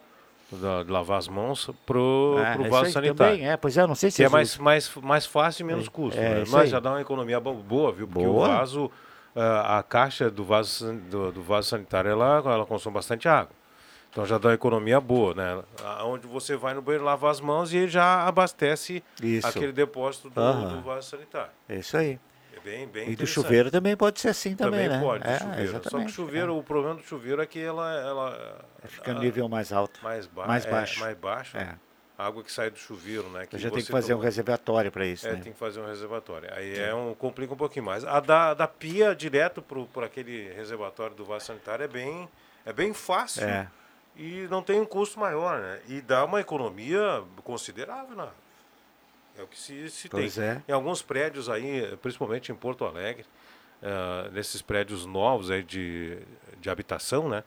da, de lavar as mãos, pro, é, pro vaso sanitário. Também, é, pois é, não sei se que é mais, mais, mais fácil e menos é, custo. É, né? Mas já dá uma economia boa, viu? Porque boa. o vaso, a, a caixa do vaso, do, do vaso sanitário, ela, ela consome bastante água. Então já dá uma economia boa, né? Onde você vai no banheiro lavar as mãos e ele já abastece Isso. aquele depósito do, do vaso sanitário. É isso aí. É bem, bem e do chuveiro também pode ser assim também, também né? pode, é, chuveiro. Só que o chuveiro, é. o problema do chuveiro é que ela... ela Fica no nível mais alto. Mais, ba mais baixo. É, mais baixo. É. A água que sai do chuveiro, né? Que já tem que fazer toma... um reservatório para isso, É, né? tem que fazer um reservatório. Aí é um, complica um pouquinho mais. A da, da pia direto para aquele reservatório do vaso sanitário é bem, é bem fácil. É e não tem um custo maior, né? E dá uma economia considerável, né? É o que se, se tem. É. Em alguns prédios aí, principalmente em Porto Alegre, uh, nesses prédios novos aí de, de habitação, né?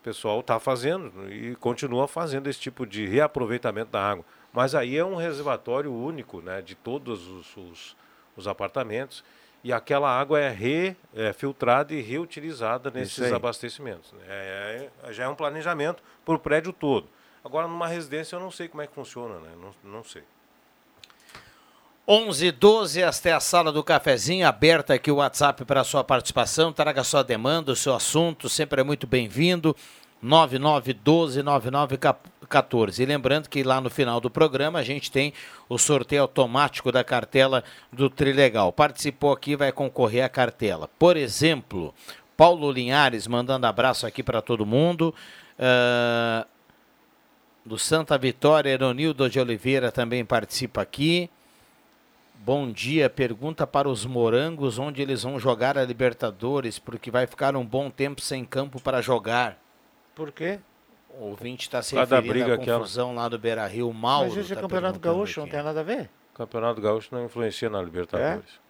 O pessoal está fazendo e continua fazendo esse tipo de reaproveitamento da água. Mas aí é um reservatório único, né? De todos os, os, os apartamentos e aquela água é refiltrada é, e reutilizada nesses abastecimentos. Né? É, é, já é um planejamento para o prédio todo. Agora, numa residência, eu não sei como é que funciona, né? não, não sei. 11 12 esta é a sala do cafezinho, aberta aqui o WhatsApp para a sua participação. Traga sua demanda, o seu assunto, sempre é muito bem-vindo. 99129914. E lembrando que lá no final do programa a gente tem o sorteio automático da cartela do Trilegal. Participou aqui, vai concorrer à cartela. Por exemplo, Paulo Linhares mandando abraço aqui para todo mundo. Uh, do Santa Vitória, Eronildo de Oliveira também participa aqui. Bom dia. Pergunta para os morangos onde eles vão jogar a Libertadores, porque vai ficar um bom tempo sem campo para jogar. Por quê? O ouvinte está se referindo briga à confusão aquela... lá do Beira-Rio, Mauro. Mas esse tá é Campeonato Gaúcho, aqui. não tem nada a ver? O Campeonato Gaúcho não influencia na Libertadores. É?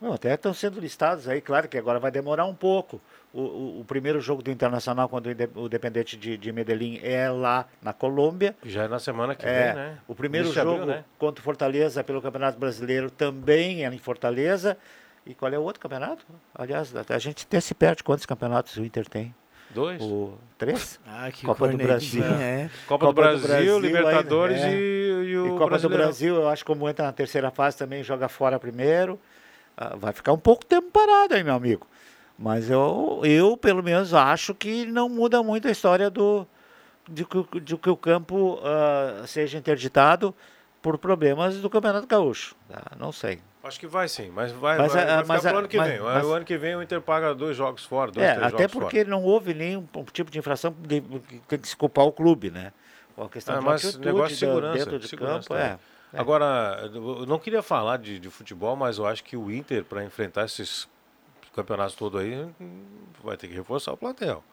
Não, até estão sendo listados aí, claro que agora vai demorar um pouco. O, o, o primeiro jogo do Internacional, quando o Independente de, de Medellín é lá na Colômbia. Já é na semana que é, vem, né? O primeiro jogo abril, né? contra o Fortaleza pelo Campeonato Brasileiro também é em Fortaleza. E qual é o outro campeonato? Aliás, a gente até se perde quantos campeonatos o Inter tem. Dois? O, três? Ah, que Copa do Brasil. É. Copa, Copa, do Brasil, do Brasil Libertadores é. e, e, o e Copa Brasileirão. do Brasil, eu acho que como entra na terceira fase também, joga fora primeiro. Ah, vai ficar um pouco tempo parado aí, meu amigo. Mas eu, eu pelo menos, acho que não muda muito a história do, de, que, de que o campo uh, seja interditado por problemas do Campeonato Gaúcho. Tá? Não sei. Acho que vai sim, mas vai, mas, vai, vai mas, mas, ano que mas, vem. Mas, o ano que vem o Inter paga dois jogos fora, dois, é, até porque fora. não houve nenhum tipo de infração que tem que se culpar o clube, né? A questão de mas atitude negócio de segurança, dentro de segurança, campo, né? é. Agora, eu não queria falar de, de futebol, mas eu acho que o Inter, para enfrentar esses campeonatos todos aí, vai ter que reforçar o plantel.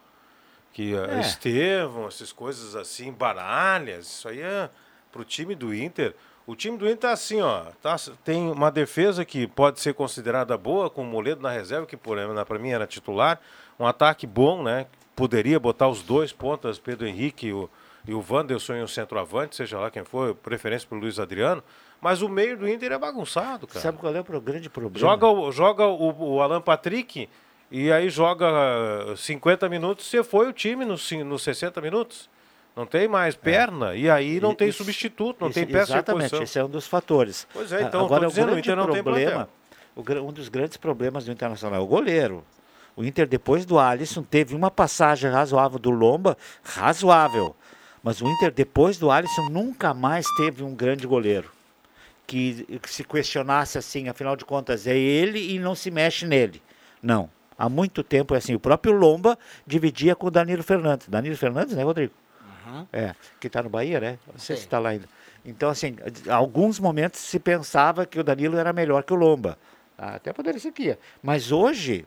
Que é. É. Estevão, essas coisas assim, baralhas, isso aí é pro time do Inter. O time do Inter tá assim, ó, tá, tem uma defesa que pode ser considerada boa, com o Moledo na reserva, que para mim era titular, um ataque bom, né? Poderia botar os dois pontas, Pedro Henrique e o, e o Wanderson em um centroavante, seja lá quem for, preferência para o Luiz Adriano. Mas o meio do Inter é bagunçado, cara. Sabe qual é o grande problema? Joga, o, joga o, o Alan Patrick e aí joga ah, 50 minutos, você foi o time nos, nos 60 minutos. Não tem mais perna, e aí não tem Isso- substituto, não Esse- tem peça de Exatamente, esse é um dos fatores. Pois é, então, Agora, o dizendo, o grande tem problema, o um dos grandes problemas do Internacional é o goleiro. O Inter, depois do Alisson, teve uma passagem razoável do Lomba, razoável. Mas o Inter, depois do Alisson, nunca mais teve um grande goleiro. Que, que se questionasse assim, afinal de contas, é ele e não se mexe nele. Não. Há muito tempo é assim. O próprio Lomba dividia com o Danilo Fernandes. Danilo Fernandes, né, Rodrigo? É, que está no Bahia, né? Não sei se está lá ainda. Então, assim, em alguns momentos se pensava que o Danilo era melhor que o Lomba. Ah, Até poderia ser que ia. Mas hoje,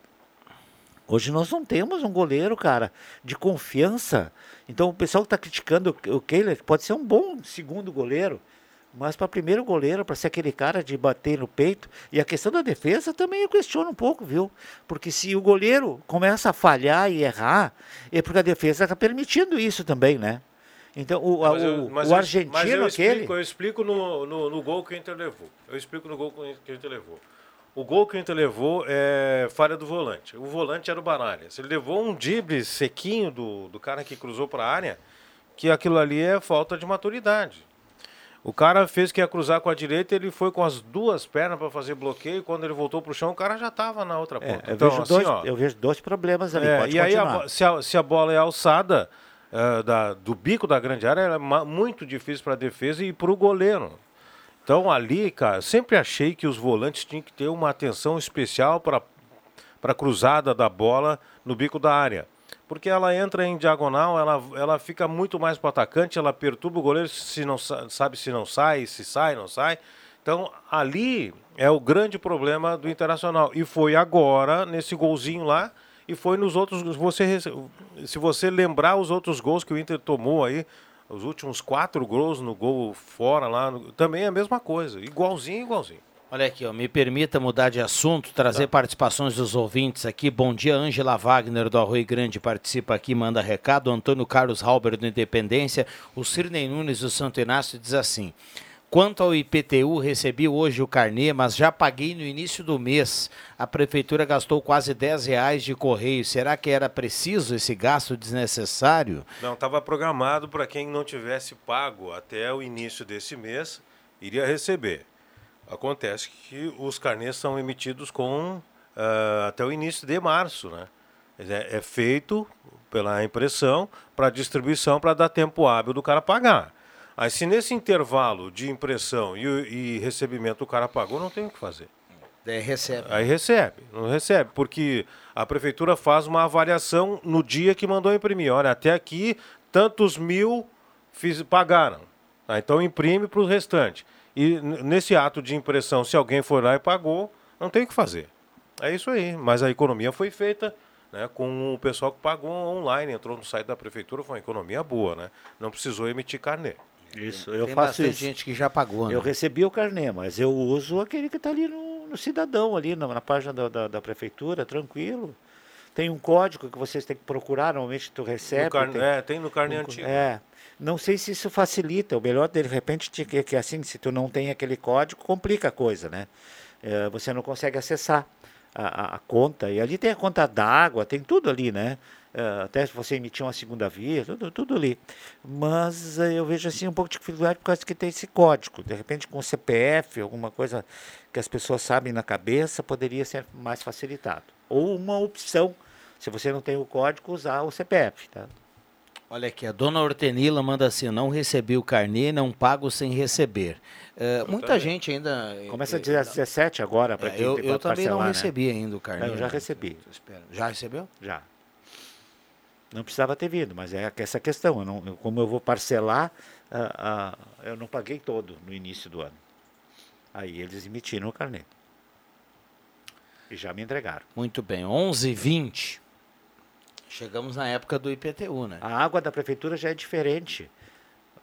hoje nós não temos um goleiro, cara, de confiança. Então, o pessoal que está criticando o o Kehler pode ser um bom segundo goleiro, mas para primeiro goleiro, para ser aquele cara de bater no peito. E a questão da defesa também eu questiono um pouco, viu? Porque se o goleiro começa a falhar e errar, é porque a defesa está permitindo isso também, né? Então, o, Mas eu- mas o argentino mas eu aquele. Explico, eu explico no, no, no gol que o Inter levou. Eu explico no gol que o Inter levou. O gol que o Inter levou é falha do volante. O volante era o Baralhas. Ele levou um drible sequinho do, do cara que cruzou para a área, que aquilo ali é falta de maturidade. O cara fez que ia cruzar com a direita, ele foi com as duas pernas para fazer bloqueio. Quando ele voltou para o chão, o cara já estava na outra É, ponta. eu, então, vejo assim, dois, ó, eu vejo dois problemas ali. é, e aí, a continuar. se, a, se a bola é alçada eh, da- do bico da grande área, ela é muito difícil para a defesa e para o goleiro. Então, ali, cara, eu sempre achei que os volantes tinham que ter uma atenção especial para a cruzada da bola no bico da área. Porque ela entra em diagonal, ela, ela fica muito mais para o atacante, ela perturba o goleiro, se não sa- sabe se não sai, se sai, não sai. Então, ali é o grande problema do Internacional. E foi agora, nesse golzinho lá, e foi nos outros. Você, se você lembrar os outros gols que o Inter tomou aí, os últimos quatro gols no gol fora lá, também é a mesma coisa. Igualzinho, igualzinho. Olha aqui, ó, me permita mudar de assunto, trazer participações dos ouvintes aqui. Bom dia, Ângela Wagner do Arroio Grande participa aqui, manda recado. Antônio Carlos Halber do Independência. O Cirnei Nunes do Santo Inácio diz assim: Quanto ao IPTU, recebi hoje o carnê, mas já paguei no início do mês. A prefeitura gastou quase 10 reais de correio. Será que era preciso esse gasto desnecessário? Não, estava programado para quem não tivesse pago até o início desse mês, iria receber. Acontece que os carnês são emitidos com ah, até o início de março, né? É, é feito pela impressão para distribuição para dar tempo hábil do cara pagar. Aí se nesse intervalo de impressão e, e recebimento o cara pagou, não tem o que fazer. É, recebe. Aí recebe, não recebe, porque a prefeitura faz uma avaliação no dia que mandou imprimir. Olha, até aqui tantos mil fiz, pagaram. Então imprime para o restante. E nesse ato de impressão, se alguém for lá e pagou, não tem o que fazer. É isso aí. Mas a economia foi feita né, com o pessoal que pagou online, entrou no site da prefeitura, foi uma economia boa, né? Não precisou emitir carnê. Isso, eu Tem faço isso. gente que já pagou, né? Eu recebi o carnê, mas eu uso aquele que está ali no, no cidadão, ali na, na página da, da, da prefeitura, tranquilo. Tem um código que vocês têm que procurar, normalmente tu recebe. No carnê- é, tem no carnê um- antigo. É. Não sei se isso facilita. O melhor, de repente, te- que, assim, se tu não tem aquele código, complica a coisa, né? É, você não consegue acessar a, a- a conta. E ali tem a conta d'água, tem tudo ali, né? É, até se você emitir uma segunda via, tudo, tudo ali. Mas é, eu vejo assim um pouco de dificuldade por causa que tem esse código. De repente, com o CPF, alguma coisa que as pessoas sabem na cabeça, poderia ser mais facilitado. Ou uma opção, se você não tem o código, usar o CPF, tá? Olha aqui, a dona Hortenila manda assim: não recebi o carnê, não pago sem receber. É, muita gente ainda. Começa dia 17 agora para É, quem eu, eu também não né? recebi ainda o carnê. Não, eu já né? recebi. Espera. Já recebeu? Já. Não precisava ter vindo, mas é essa questão. Eu não, eu- como eu vou parcelar, ah, ah, eu não paguei todo no início do ano. Aí eles emitiram o carnê. E já me entregaram. Muito bem, 11h20. Chegamos na época do IPTU, né? A água da prefeitura já é diferente.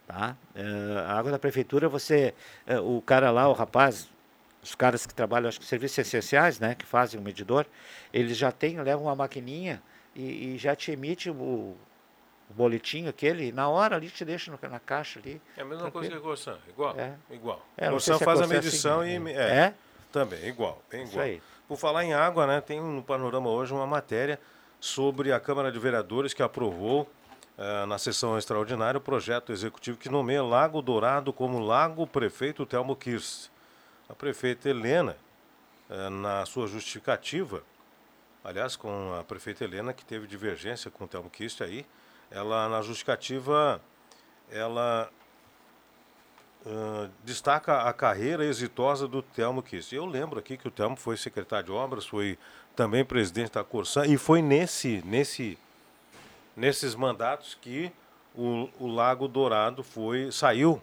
Tá? Eh, a água da prefeitura, você. eh, o cara lá, o rapaz, os caras que trabalham, acho que serviços essenciais, né? Que fazem o medidor, eles já têm, levam uma maquininha e, e já te emite o, o boletim aquele, e na hora ali te deixa no- na caixa ali. É a mesma coisa que a Corsan, igual. É. Igual. É, a Corsan se a faz a Corsan é assim, medição né? e. me- É? É, Também, igual. Bem Isso igual. aí. Por falar em água, né, tem no panorama hoje uma matéria sobre a Câmara de Vereadores que aprovou eh, na sessão extraordinária o projeto executivo que nomeia Lago Dourado como Lago Prefeito Telmo Kirst. A prefeita Helena, eh, na sua justificativa, aliás, com a prefeita Helena, que teve divergência com o Telmo Kirst aí, ela, na justificativa, ela ah, destaca a carreira exitosa do Telmo Kirst. Eu lembro aqui que o Telmo foi secretário de obras, foi também presidente da Corsan, e foi nesse, nesse, nesses mandatos que o, o Lago Dourado foi, saiu.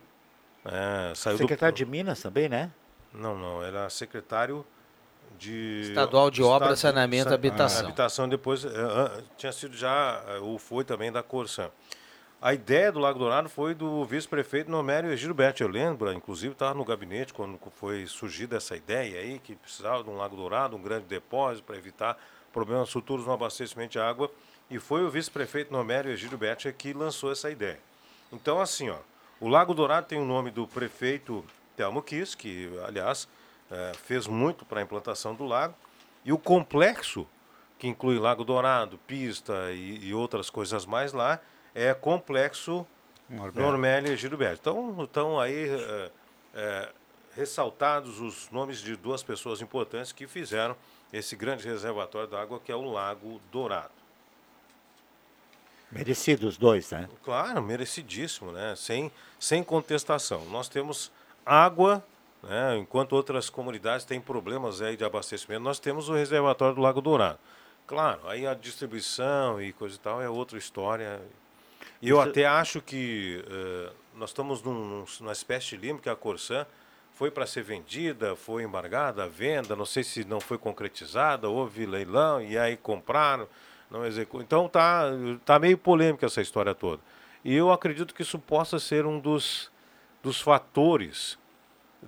é, saiu do- Secretário de Minas também, né? não, não, era secretário de... Estadual de Obras, Saneamento e Sa- Habitação. Habitação, depois ah, tinha sido já, eh, ou foi também da Corsan. A ideia do Lago Dourado foi do vice-prefeito Nomério Egídio Berti. Eu lembro, inclusive estava no gabinete quando foi surgida essa ideia aí, que precisava de um Lago Dourado, um grande depósito para evitar problemas futuros no abastecimento de água. E foi o vice-prefeito Nomério Egídio Berti que lançou essa ideia. Então, assim, ó, o Lago Dourado tem o nome do prefeito Telmo Kiss, que, aliás, eh, fez muito para a implantação do lago. E o complexo, que inclui Lago Dourado, pista e, e outras coisas mais lá, é complexo Norberto. Normélia e Gilberto. Então, estão aí eh, eh, ressaltados os nomes de duas pessoas importantes que fizeram esse grande reservatório d'água, que é o Lago Dourado. Merecidos os dois, né? Claro, merecidíssimo, né? Sem, sem contestação. Nós temos água, né? enquanto outras comunidades têm problemas aí de abastecimento, nós temos o reservatório do Lago Dourado. Claro, aí a distribuição e coisa e tal é outra história. E eu até acho que eh, nós estamos num, numa espécie de limbo que a Corsan foi para ser vendida, foi embargada a venda, não sei se não foi concretizada, houve leilão e aí compraram, não executam. Então tá, tá meio polêmica essa história toda. E eu acredito que isso possa ser um dos, dos fatores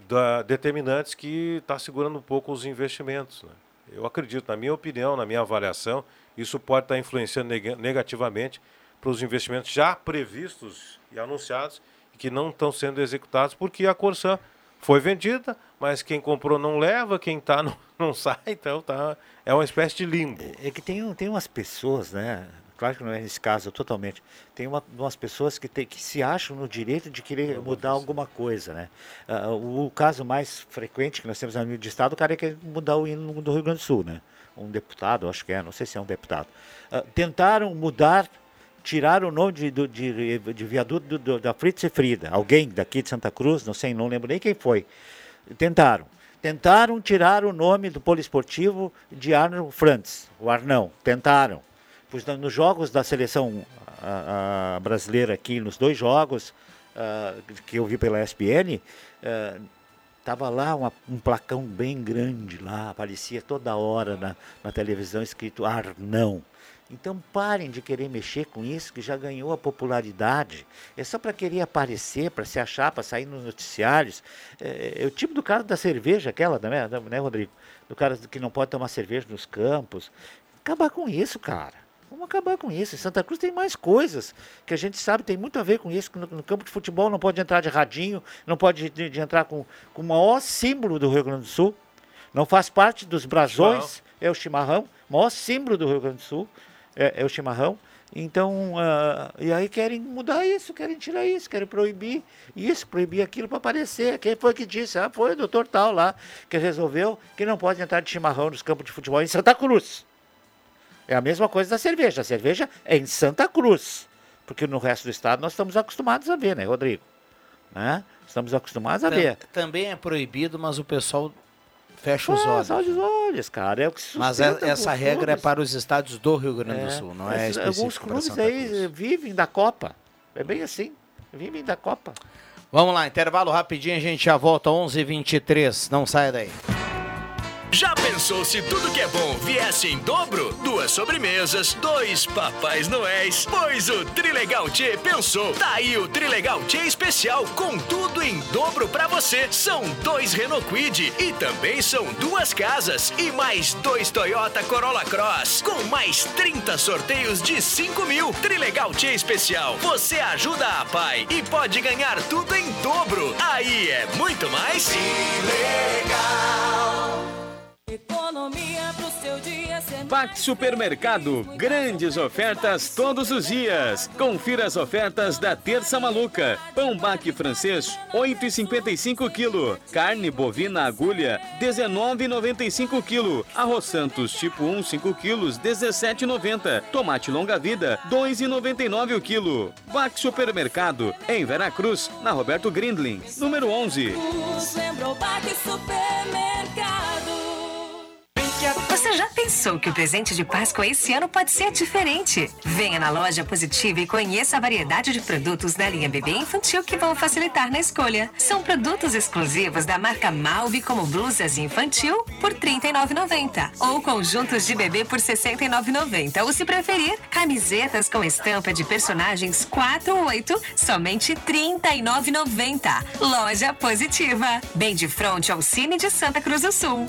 da, determinantes que está segurando um pouco os investimentos. Né? Eu acredito, na minha opinião, na minha avaliação, isso pode estar influenciando nega- negativamente para os investimentos já previstos e anunciados e que não estão sendo executados porque a Corsan foi vendida, mas quem comprou não leva, quem está não, não sai, então tá, é uma espécie de limbo. É que tem, tem umas pessoas, né? Claro que não é nesse caso totalmente. Tem uma, umas pessoas que, tem, que se acham no direito de querer mudar alguma coisa, né? Ah, o, caso mais frequente que nós temos no nível de Estado, o cara quer mudar o hino do Rio Grande do Sul, né? Um deputado, acho que é, não sei se é um deputado. Ah, tentaram mudar, tirar o nome de, de, de viaduto do- da Fritz e Frida. Alguém daqui de Santa Cruz, não sei, não lembro nem quem foi. Tentaram. Tentaram tirar o nome do poliesportivo de Arno Frantz, o Arnão. Tentaram. Pois nos jogos da seleção a- a brasileira aqui, nos dois jogos ah, que eu vi pela ESPN, estava lá uma- um placão bem grande lá, aparecia toda hora na, na televisão escrito Arnão. Então parem de querer mexer com isso, que já ganhou a popularidade. É só para querer aparecer, para se achar, para sair nos noticiários. É, é o tipo do cara da cerveja, aquela, né, né, Rodrigo? Do cara que não pode tomar cerveja nos campos. Acabar com isso, cara. Vamos acabar com isso. Em Santa Cruz tem mais coisas que a gente sabe, tem muito a ver com isso. que No, no campo de futebol não pode entrar de radinho, não pode de, de entrar com, com o maior símbolo do Rio Grande do Sul. Não faz parte dos brasões, é o chimarrão, o maior símbolo do Rio Grande do Sul é, é o chimarrão. Então, ah, e aí querem mudar isso, querem tirar isso, querem proibir isso, proibir aquilo para aparecer. Quem foi que disse? Ah, foi o doutor tal lá, que resolveu que não pode entrar de chimarrão nos campos de futebol em Santa Cruz. É a mesma coisa da cerveja. A cerveja é em Santa Cruz. Porque no resto do estado nós estamos acostumados a ver, né, Rodrigo? Né? Estamos acostumados a ver. Também é proibido, mas o pessoal fecha os olhos. Fecha os olhos, cara. É o que Mas é- essa regra é para os estádios do Rio Grande do É, Sul, não é específico Alguns clubes aí Cruz. vivem da Copa. É bem assim. Vivem da Copa. Vamos lá, intervalo rapidinho, a gente já volta 11h23. Não saia daí. Já pensou se tudo que é bom viesse em dobro? Duas sobremesas, dois papais noéis. Pois o Trilegal Tchê pensou. Tá aí o Trilegal Tchê especial com tudo em dobro pra você. São dois Renault Kwid e também são duas casas e mais dois Toyota Corolla Cross com mais 30 sorteios de 5 mil. Trilegal Tchê especial. Você ajuda a pai e pode ganhar tudo em dobro. Aí é muito mais. Economia pro seu dia ser Pac Supermercado, grandes ofertas todos os dias. Confira as ofertas da Terça Maluca. Pão baque francês, 8,55 kg. Carne bovina agulha, 19,95 kg. Arroz Santos tipo 1, 5 kg, 17,90. Tomate longa vida, 2,99 o quilo. Pac Supermercado, em Veracruz, na Roberto Grindlin, número 11. Lembrou Supermercado. Você já pensou que o presente de Páscoa esse ano pode ser diferente? Venha na loja Positiva e conheça a variedade de produtos da linha bebê infantil que vão facilitar na escolha. São produtos exclusivos da marca Malve, como blusas infantil por R$ 39,90 ou conjuntos de bebê por R$ 69,90 ou, se preferir, camisetas com estampa de personagens 4 ou 8, somente R$ 39,90. Loja Positiva, bem de frente ao Cine de Santa Cruz do Sul.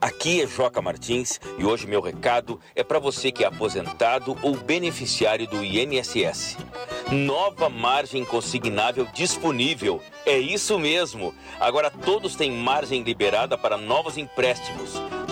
Aqui é Joca Martins e hoje meu recado é para você que é aposentado ou beneficiário do INSS. Nova margem consignável disponível. É isso mesmo. Agora todos têm margem liberada para novos empréstimos.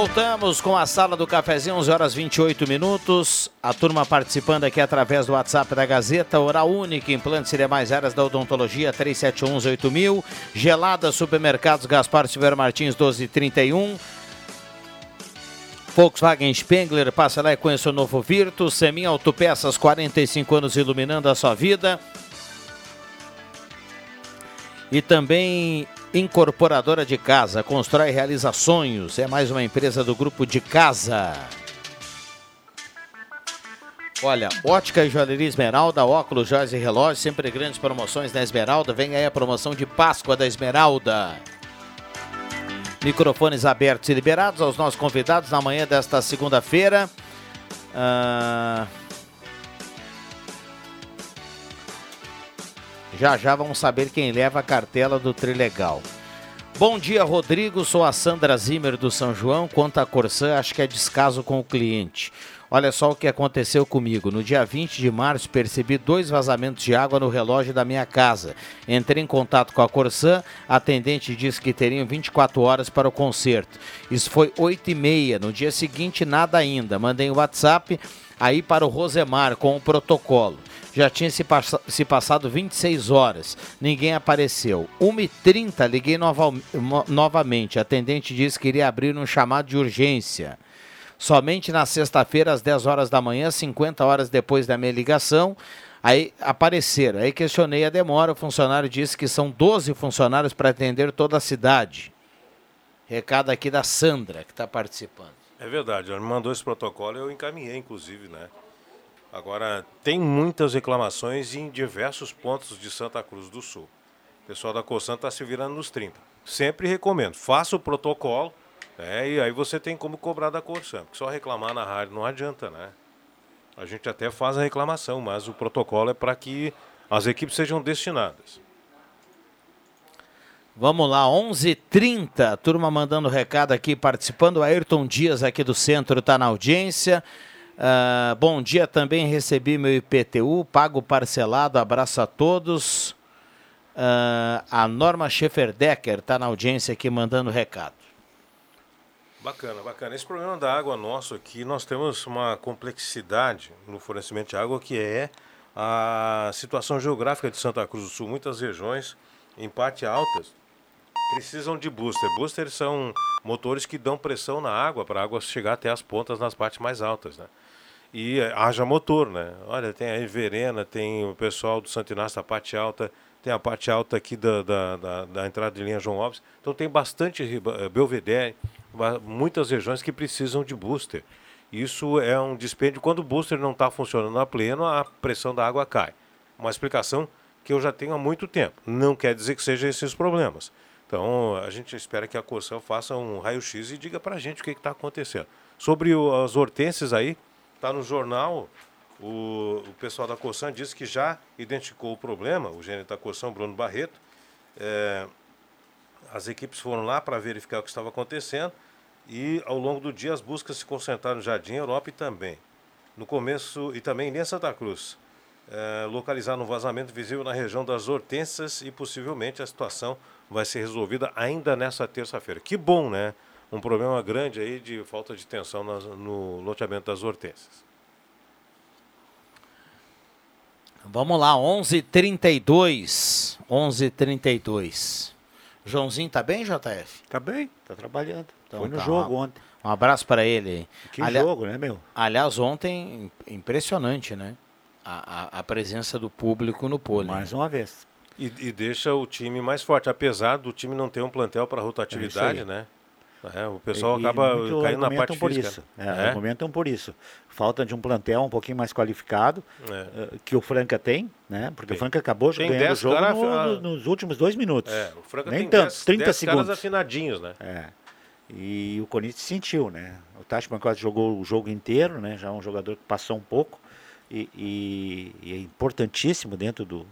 Voltamos com a sala do cafezinho, 11 horas 28 minutos. A turma participando aqui através do WhatsApp da Gazeta, Oral Única, implantes e demais áreas da odontologia, 37118000. Gelada, supermercados Gaspar Silveira Martins, 1231. Volkswagen Spengler, passa lá e conheça o novo Virtus. Semin Autopeças, 45 anos iluminando a sua vida. E também Incorporadora de Casa, constrói e realiza sonhos. É mais uma empresa do grupo de casa. Olha, ótica e joalheria Esmeralda, óculos, joias e relógios, sempre grandes promoções na Esmeralda. Vem aí a promoção de Páscoa da Esmeralda. Microfones abertos e liberados aos nossos convidados na manhã desta segunda-feira. Ah, Já já vamos saber quem leva a cartela do Trilegal. Bom dia, Rodrigo. Sou a Sandra Zimmer do São João. Quanto à Corsã, acho que é descaso com o cliente. Olha só o que aconteceu comigo. No dia 20 de março, percebi dois vazamentos de água no relógio da minha casa. Entrei em contato com a Corsã, a atendente disse que teriam 24 horas para o conserto. Isso foi 8 e meia. No dia seguinte, nada ainda. Mandei o um WhatsApp aí para o Rosemar com o protocolo. Já tinha se, pass se passado 26 horas, ninguém apareceu. 1h30 liguei nova novamente. A atendente disse que iria abrir um chamado de urgência. Somente na sexta-feira, às 10 horas da manhã, 50 horas depois da minha ligação, aí apareceram. Aí questionei a demora. O funcionário disse que são 12 funcionários para atender toda a cidade. Recado aqui da Sandra, que está participando. É verdade, ela me mandou esse protocolo eu encaminhei, inclusive, né? Agora, tem muitas reclamações em diversos pontos de Santa Cruz do Sul. O pessoal da Cosan está se virando nos 30. Sempre recomendo, faça o protocolo, né? E aí você tem como cobrar da Corsan. Porque só reclamar na rádio não adianta, né? A gente até faz a reclamação, mas o protocolo é para que as equipes sejam destinadas. Vamos lá, 11:30. Turma mandando recado aqui, participando. Ayrton Dias aqui do centro está na audiência. Uh, bom dia, também recebi meu IPTU, pago parcelado, abraço a todos. Uh, a Norma Schefferdecker está na audiência aqui mandando recado. Bacana, bacana. Esse problema da água nosso aqui, nós temos uma complexidade no fornecimento de água que é a situação geográfica de Santa Cruz do Sul. Muitas regiões, em parte altas, precisam de booster. Boosters são motores que dão pressão na água para a água chegar até as pontas nas partes mais altas, né? e haja motor, né? Olha, tem a Verena, tem o pessoal do Santinas da parte alta, tem a parte alta aqui da, da, da, da, entrada de linha João Alves. Então tem bastante eh, Belvedere, muitas regiões que precisam de booster. Isso é um dispêndio. Quando o booster não está funcionando a pleno, a pressão da água cai. Uma explicação que eu já tenho há muito tempo. Não quer dizer que sejam esses problemas. Então a gente espera que a Corção faça um raio-x e diga para a gente o que está acontecendo. Sobre o, as hortênsias aí, Está no jornal, o, o pessoal da Corsã disse que já identificou o problema, o gerente da Corsã, Bruno Barreto. É, as equipes foram lá para verificar o que estava acontecendo e ao longo do dia as buscas se concentraram no Jardim Europa e também no começo e também em Santa Cruz. É, localizaram um vazamento visível na região das Hortênsias e possivelmente a situação vai ser resolvida ainda nessa terça-feira. Que bom, né? um problema grande aí de falta de tensão nas, no loteamento das hortênsias. Vamos lá, 11:32, 11:32. Joãozinho tá bem, JF? Tá bem, tá trabalhando. Então, Foi no tá, jogo um, ontem. Um abraço para ele. Que jogo, né, meu? Aliás, ontem impressionante, né? A, a, a presença do público no pôlei. Mais uma vez. E, e, deixa o time mais forte, apesar do time não ter um plantel para rotatividade, é né? É, o pessoal e, acaba caindo na parte por física. Isso. É, é? Argumentam por isso. Falta de um plantel um pouquinho mais qualificado, é. uh, que o Franca tem, né? Porque tem. o Franca acabou tem ganhando o jogo cara, no, nos últimos dois minutos. É, o Franca Nem tem tanto, 10, 30 10 segundos. caras afinadinhos, né? É. E o Corinthians sentiu, né? O Tati quase jogou o jogo inteiro, né? Já é um jogador que passou um pouco. E, e, e é importantíssimo dentro do,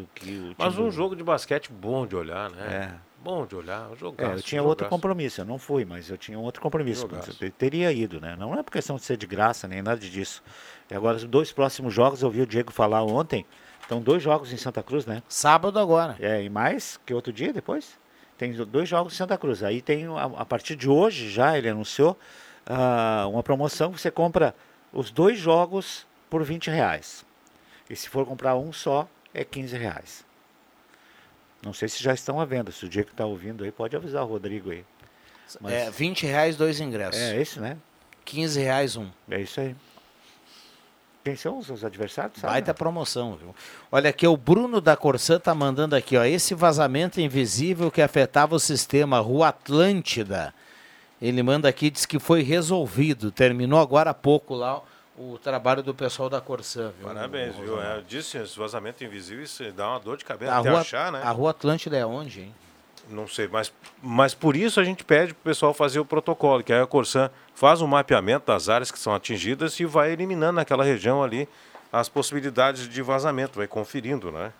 do que o Mas um do... jogo de basquete bom de olhar, né? É bom de olhar, É, eu tinha outro compromisso, eu não fui, mas eu tinha outro compromisso. Eu teria ido, né? Não é por questão de ser de graça, nem nada disso. E agora, os dois próximos jogos, eu vi o Diego falar ontem, então dois jogos em Santa Cruz, né? Sábado agora. É, e mais que outro dia depois? Tem dois jogos em Santa Cruz. Aí tem, a, a partir de hoje já, ele anunciou uh, uma promoção que você compra os dois jogos por 20 reais. E se for comprar um só, é 15 reais. Não sei se já estão à venda. Se o dia que está ouvindo aí, pode avisar o Rodrigo aí. Mas... É, 20 reais dois ingressos. É isso, né? 15 reais um. É isso aí. Quem são os seus adversários? Sabe? Baita promoção, viu? Olha aqui, o Bruno da Corsã tá mandando aqui, ó. Esse vazamento invisível que afetava o sistema Rua Atlântida. Ele manda aqui, diz que foi resolvido. Terminou agora há pouco lá o trabalho do pessoal da Corsã, viu? Parabéns, viu? É, eu disse, esse vazamento invisível isso dá uma dor de cabeça a até rua, achar, né? A Rua Atlântida é onde, hein? Não sei, mas, mas por isso a gente pede para o pessoal fazer o protocolo, que aí a Corsã faz um mapeamento das áreas que são atingidas e vai eliminando naquela região ali as possibilidades de vazamento, vai conferindo, né?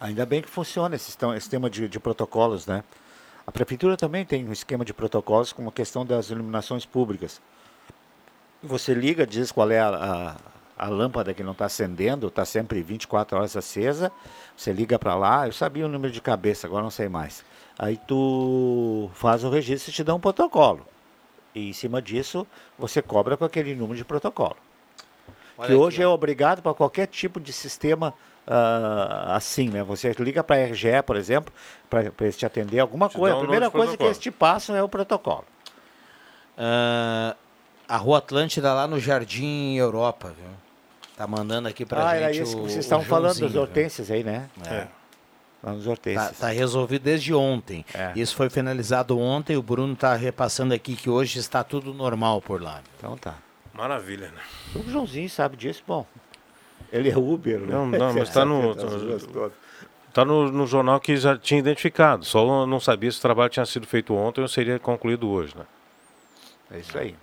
Ainda bem que funciona esse sistema de, de protocolos, né? A prefeitura também tem um esquema de protocolos com a questão das iluminações públicas. Você liga, diz qual é a, a, a lâmpada que não está acendendo, está sempre 24 horas acesa. Você liga para lá, eu sabia o número de cabeça, agora não sei mais. Aí tu faz o registro e te dá um protocolo. E em cima disso, você cobra com aquele número de protocolo. Olha que aqui, hoje ó. é obrigado para qualquer tipo de sistema uh, assim, né? Você liga para a RGE, por exemplo, para eles te atender alguma te coisa. Um a primeira coisa protocolo. que eles te passam é o protocolo. Uh, A Rua Atlântida lá no Jardim Europa, viu? Tá mandando aqui pra ah, gente era isso que o- vocês o estavam falando das hortênsias aí, né? É. Lá nos hortênsias. Tá, tá resolvido desde ontem. É. Isso foi finalizado ontem. O Bruno está repassando aqui que hoje está tudo normal por lá. Então tá. Maravilha, né? O Joãozinho sabe disso, bom. Ele é Uber, né? Não, não, mas tá no, das duas todas. tá no, no jornal que já tinha identificado. Só não sabia se o trabalho tinha sido feito ontem ou seria concluído hoje, né? É isso aí.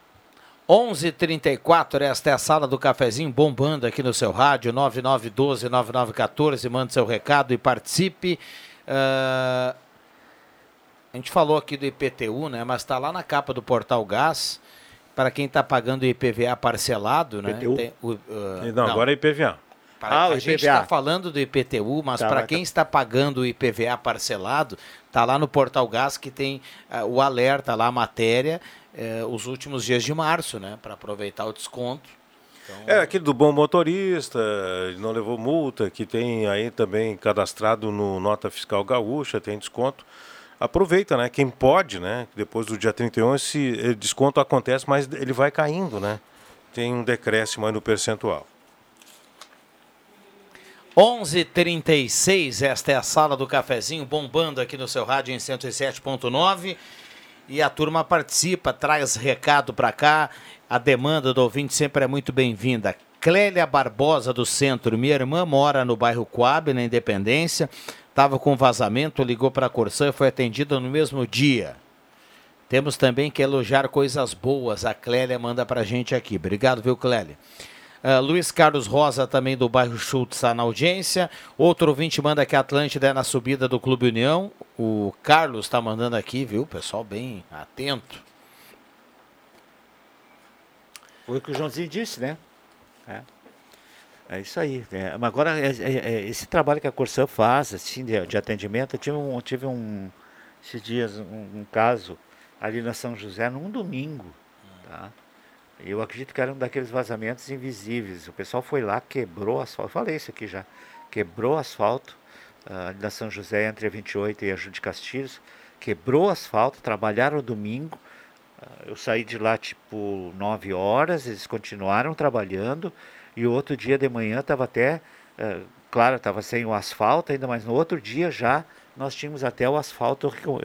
11:34 esta é a sala do cafezinho bombando aqui no seu rádio 99129914 mande seu recado e participe. Ah, a gente falou aqui do IPTU, né? Mas está lá na capa do Portal Gás para quem está pagando o IPVA parcelado, né? Tem o, ah, Não, agora é IPVA. Para- Ah, a gente está falando do IPTU, mas Tá, para quem está pagando o IPVA parcelado, tá lá no Portal Gás que tem ah, o alerta lá, a matéria, eh, os últimos dias de março, né? Para aproveitar o desconto. É, aquele do bom motorista, ele não levou multa, que tem aí também cadastrado no Nota Fiscal Gaúcha, tem desconto. Aproveita, né? Quem pode, né? Depois do dia 31, esse eh, desconto acontece, mas ele vai caindo, né? Tem um decréscimo aí no percentual. 11:36 esta é a sala do cafezinho bombando aqui no seu rádio em 107.9 e a turma participa, traz recado para cá. A demanda do ouvinte sempre é muito bem-vinda. Clélia Barbosa do Centro, minha irmã mora no bairro Coab, na Independência. Estava com vazamento, ligou para a Corsã e foi atendida no mesmo dia. Temos também que elogiar coisas boas. A Clélia manda pra gente aqui. Obrigado, viu, Clélia? Ah, Luiz Carlos Rosa, também do bairro Schultz, está na audiência. Outro ouvinte manda que a Atlântida é na subida do Clube União. O Carlos está mandando aqui, viu? Pessoal bem atento. Foi o que o Joãozinho disse, né? É, É isso aí. É, mas agora, é- é- é esse trabalho que a Corsã faz, assim, de, de atendimento, eu tive um, tive um, esses dias um, um caso ali na São José, num domingo, tá? Eu acredito que era um daqueles vazamentos invisíveis. O pessoal foi lá, quebrou asfalto. Eu falei isso aqui já. Quebrou asfalto na São José, entre a 28 e a Júlio de Castilhos. Quebrou asfalto, trabalharam domingo. Ah, Eu saí de lá tipo 9 horas, eles continuaram trabalhando. E o outro dia de manhã estava até, eh, claro, estava sem o asfalto ainda, mas no outro dia já nós tínhamos até o asfalto reco-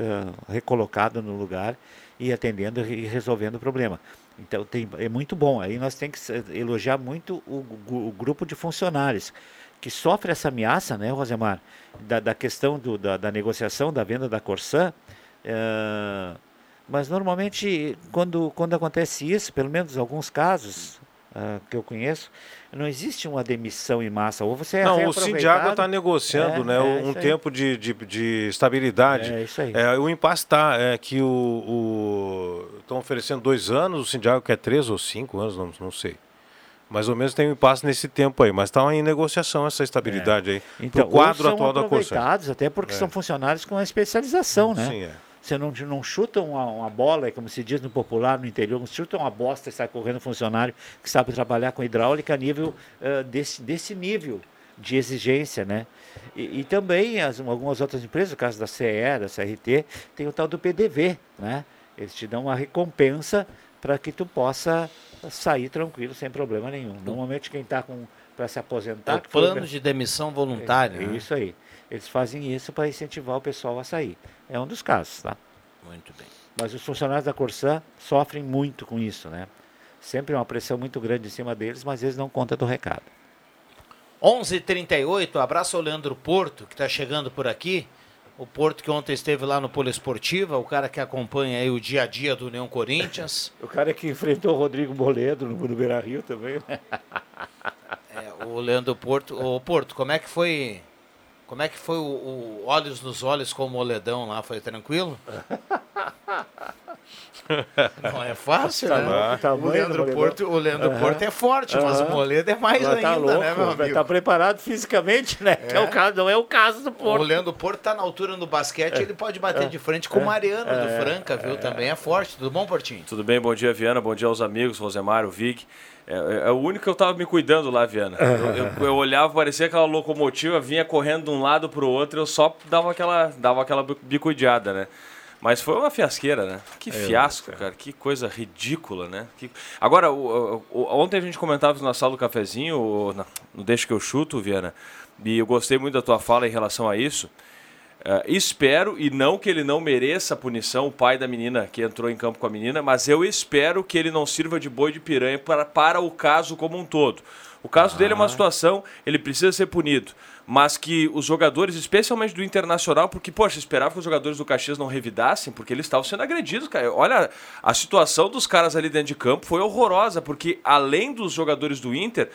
recolocado no lugar e atendendo e resolvendo o problema. Então tem, é muito bom. Aí nós temos que se- elogiar muito o, gu- o grupo de funcionários que sofre essa ameaça, né, Rosemar, da, da questão do, da, da negociação da venda da Corsã. eh, mas normalmente quando, quando acontece isso, pelo menos em alguns casos ah, que eu conheço, não existe uma demissão em massa. Ou você é Não, o Sindiago está negociando É, né, é um tempo de, de, de estabilidade. É isso aí. É, o impasse está, é que o estão oferecendo dois anos, o Sindiago quer três ou cinco anos, não, não sei. Mais ou menos tem um impasse nesse tempo aí, mas está em negociação essa estabilidade aí. Então, pro quadro são atual da aproveitados, até porque É. são funcionários com uma especialização, né? Sim, é. Você não, não chuta uma, uma bola, como se diz no popular, no interior, não chuta uma bosta e sai correndo funcionário que sabe trabalhar com hidráulica a nível eh, desse, desse nível de exigência, né? E, e também as, algumas outras empresas, no caso da CE, da CRT, tem o tal do PDV, né? Eles te dão uma recompensa para que tu possa sair tranquilo, sem problema nenhum. Normalmente quem está para se aposentar... É o que foi plano de demissão voluntária. é, né? isso aí. Eles fazem isso para incentivar o pessoal a sair. É um dos casos, tá? Muito bem. Mas os funcionários da Corsã sofrem muito com isso, né? Sempre uma pressão muito grande em cima deles, mas eles não contam do recado. 11:38 abraço ao Leandro Porto, que está chegando por aqui. O Porto que ontem esteve lá no Poliesportiva, o cara que acompanha aí o dia a dia do União Corinthians. O cara que enfrentou o Rodrigo Moledo no, no Beira Rio também, né? É, o Leandro Porto. Ô Porto, como é que foi. Como é que foi o, o Olhos nos Olhos com o Moledão lá? Foi tranquilo? Não é fácil, Tá né? louco, o Leandro. Porto, o Leandro Aham. Porto é forte, mas o. Moledo é mais Mas ainda, tá louco, né, meu amigo? Tá preparado fisicamente, né? Que é o caso, não é o caso do Porto. O Leandro Porto tá na altura no basquete, ele pode bater de frente com o Mariano do Franca, viu? Também é forte. Tudo bom, Portinho? Tudo bem? Bom dia, Viana. Bom dia aos amigos, Rosemar, o Vig. É, é- é o único que eu tava me cuidando lá, Viana. Eu, eu- eu olhava, parecia aquela locomotiva, vinha correndo de um lado pro outro, eu só dava aquela, dava aquela bicudeada, né? Mas foi uma fiasqueira, né? Que É, fiasco, cara. Que coisa ridícula, né? Que- Agora, o- o- ontem a gente comentava na sala do cafezinho, o- na- no Deixa que eu chuto, Viana, e eu gostei muito da tua fala em relação a isso. Eh, espero, e não que ele não mereça a punição, o pai da menina que entrou em campo com a menina, mas eu espero que ele não sirva de boi de piranha para, para o caso como um todo. O caso dele é uma situação, ele precisa ser punido. Mas que os jogadores, especialmente do Internacional, porque, poxa, esperava que os jogadores do Caxias não revidassem, porque eles estavam sendo agredidos, cara. Olha, a situação dos caras ali dentro de campo foi horrorosa, porque além dos jogadores do Inter,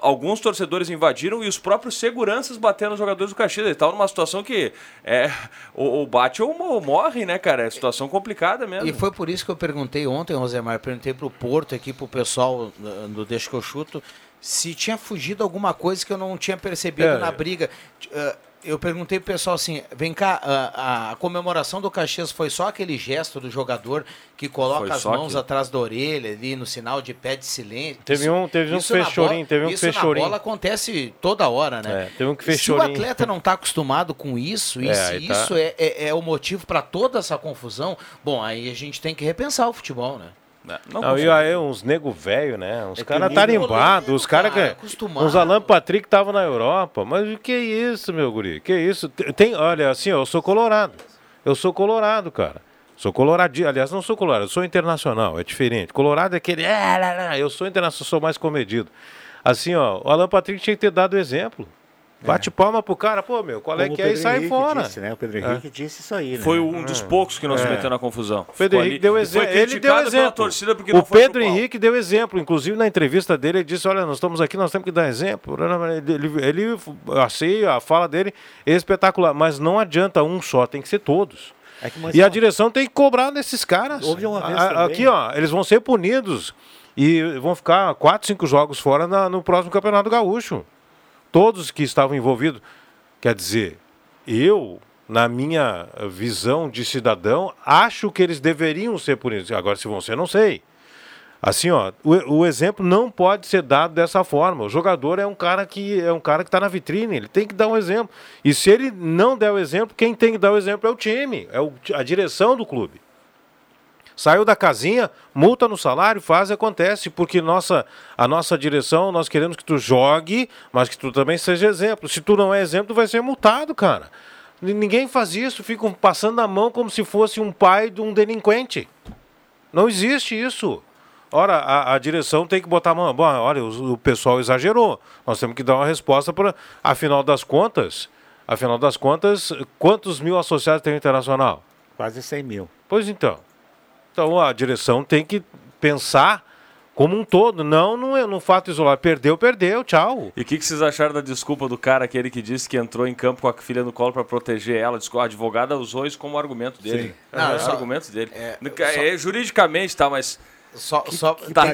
alguns torcedores invadiram e os próprios seguranças batendo nos jogadores do Caxias. Ele estava numa situação que é, ou, bate ou mo- morre, né, cara? É situação complicada mesmo. E foi por isso que eu perguntei ontem, Rosemar, perguntei pro Porto aqui, pro pessoal do Deixa que eu chuto, se tinha fugido alguma coisa que eu não tinha percebido É. na briga. Uh, eu perguntei pro pessoal assim, vem cá, a, a comemoração do Caxias foi só aquele gesto do jogador que coloca as mãos atrás da orelha ali no sinal de pé de silêncio. Teve um- teve um que isso fez chorinho, bola- teve um que isso fez chorinho. bola acontece toda hora, né? É, teve um que fez Se o atleta não está acostumado com isso, e É, se aí tá. isso é, é, é o motivo para toda essa confusão, bom, aí a gente tem que repensar o futebol, né? Não, e aí uns nego velho, né? Uns É que caras tarimbados, os caras cara, que. Uns Alan Patrick estavam na Europa. Mas o que é isso, meu guri? Que isso? Tem- olha, assim, ó, eu sou colorado. Eu sou colorado, cara. Sou coloradinho. Aliás, não sou colorado, eu sou internacional, é diferente. Colorado é aquele. "Ah, lá, lá", Eu sou internacional, sou mais comedido. Assim, ó, o Alan Patrick tinha que ter dado exemplo. Bate palma pro cara, pô, meu, qual é Como que é e sai Henrique fora. disse, né? O Pedro É. Henrique disse isso aí, né? Foi um dos poucos que não se É. meteu na confusão. O Pedro Henrique deu exemplo. Ele deu exemplo. torcida porque o não foi pro Pedro. Henrique deu exemplo. Inclusive, na entrevista dele, ele disse: Olha, nós estamos aqui, nós temos que dar exemplo. Ele, ele achei a fala dele espetacular. Mas não adianta um só, tem que ser todos. É que, e a direção tem que cobrar desses caras. Houve uma vez A- também- Aqui, ó, eles vão ser punidos e vão ficar quatro, cinco jogos fora na- no próximo Campeonato Gaúcho. Todos que estavam envolvidos. Quer dizer, eu, na minha visão de cidadão, acho que eles deveriam ser punidos. Agora, se vão ser, não sei. Assim, ó, o, o exemplo não pode ser dado dessa forma. O jogador é um cara que é um cara que está na vitrine, ele tem que dar um exemplo. E se ele não der o exemplo, quem tem que dar o exemplo é o time, é o- a direção do clube. Saiu da casinha, multa no salário, faz e acontece, porque nossa, a nossa direção, nós queremos que tu jogue, mas que tu também seja exemplo. Se tu não é exemplo, tu vai ser multado, cara. Ninguém faz isso, ficam passando a mão como se fosse um pai de um delinquente. Não existe isso. Ora, a, a direção tem que botar a mão. Bom, olha, o, o pessoal exagerou. Nós temos que dar uma resposta para. Afinal das contas, afinal das contas, quantos mil associados tem o Internacional? Quase 100 mil. Pois então. Então a direção tem que pensar como um todo, não no, no fato isolado. Perdeu, perdeu, tchau. E o que, que vocês acharam da desculpa do cara, aquele que disse que entrou em campo com a filha no colo para proteger ela? Diz que A advogada usou isso como argumento dele. Sim. É, Não, é só- argumento dele. é, É, só- juridicamente, tá, mas. Só, só que tá,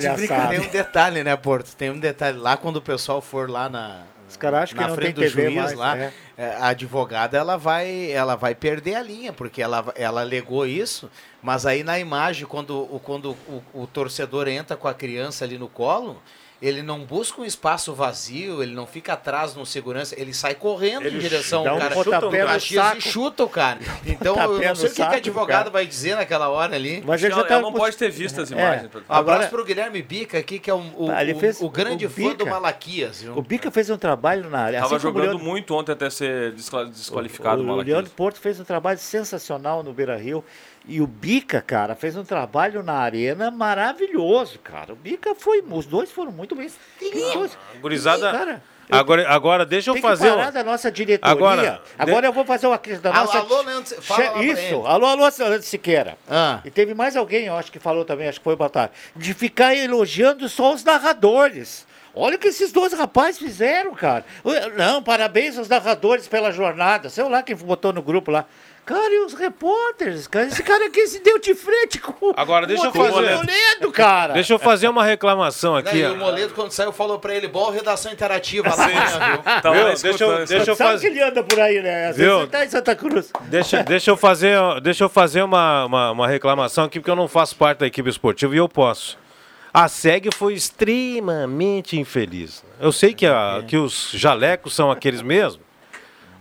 tem um detalhe, né, Porto? Tem um detalhe lá quando o pessoal for lá na Os caras acham que na não frente tem do TV juiz mais, lá, é. é, a advogada ela vai ela vai perder a linha porque ela ela alegou isso, mas aí na imagem quando o quando o, o torcedor entra com a criança ali no colo ele não busca um espaço vazio, ele não fica atrás no segurança, ele sai correndo Ele em direção ao um cara, chuta o Caxias saco. e chuta o cara. Então eu não sei o que, que a saco do advogada cara. vai dizer naquela hora ali. Mas ele já tá não pode ter visto as imagens. Um abraço Agora- pro Guilherme Bica aqui, que é um- o, ele o- fez- o grande o fã do. Malaquias. viu? O Bica fez um trabalho na área. Tava assim o jogando Leandro- muito ontem até ser desqualificado O, o o Malaquias. Leandro Porto fez um trabalho sensacional no Beira Rio. E o Bica, cara, fez um trabalho na arena maravilhoso, cara. O Bica foi. Os dois foram muito bem. Dois- Gurizada. Cara, eu- Agora, agora deixa eu fazer. que parar da nossa diretoria. Agora, Agora, de- eu vou fazer uma crise da Alô, nossa. alô, Leandro, fala Isso, alô, alô, Leandro Siqueira. Ah. E teve mais alguém, eu acho que falou também, acho que foi o Batalha, de ficar elogiando só os narradores. Olha o que esses dois rapazes fizeram, cara. Não, parabéns aos narradores pela jornada. Sei lá quem botou no grupo lá. Cara, e os repórteres, cara? Esse cara aqui se deu de frente com Agora, deixa eu com o fazer- Moledo, cara. Deixa eu fazer uma reclamação Né, aqui. e ó. o Moledo, quando saiu, falou pra ele, bom redação interativa lá amanhã, viu? Tava Viu? lá Deixa eu, deixa eu Sabe fazer. que ele anda por aí, né? Às Viu? vezes ele tá em Santa Cruz. Deixa, deixa eu fazer, deixa eu fazer uma, uma, uma reclamação aqui, porque eu não faço parte da equipe esportiva e eu posso. A SEG foi extremamente infeliz. Eu sei que, a- que os jalecos são aqueles mesmos,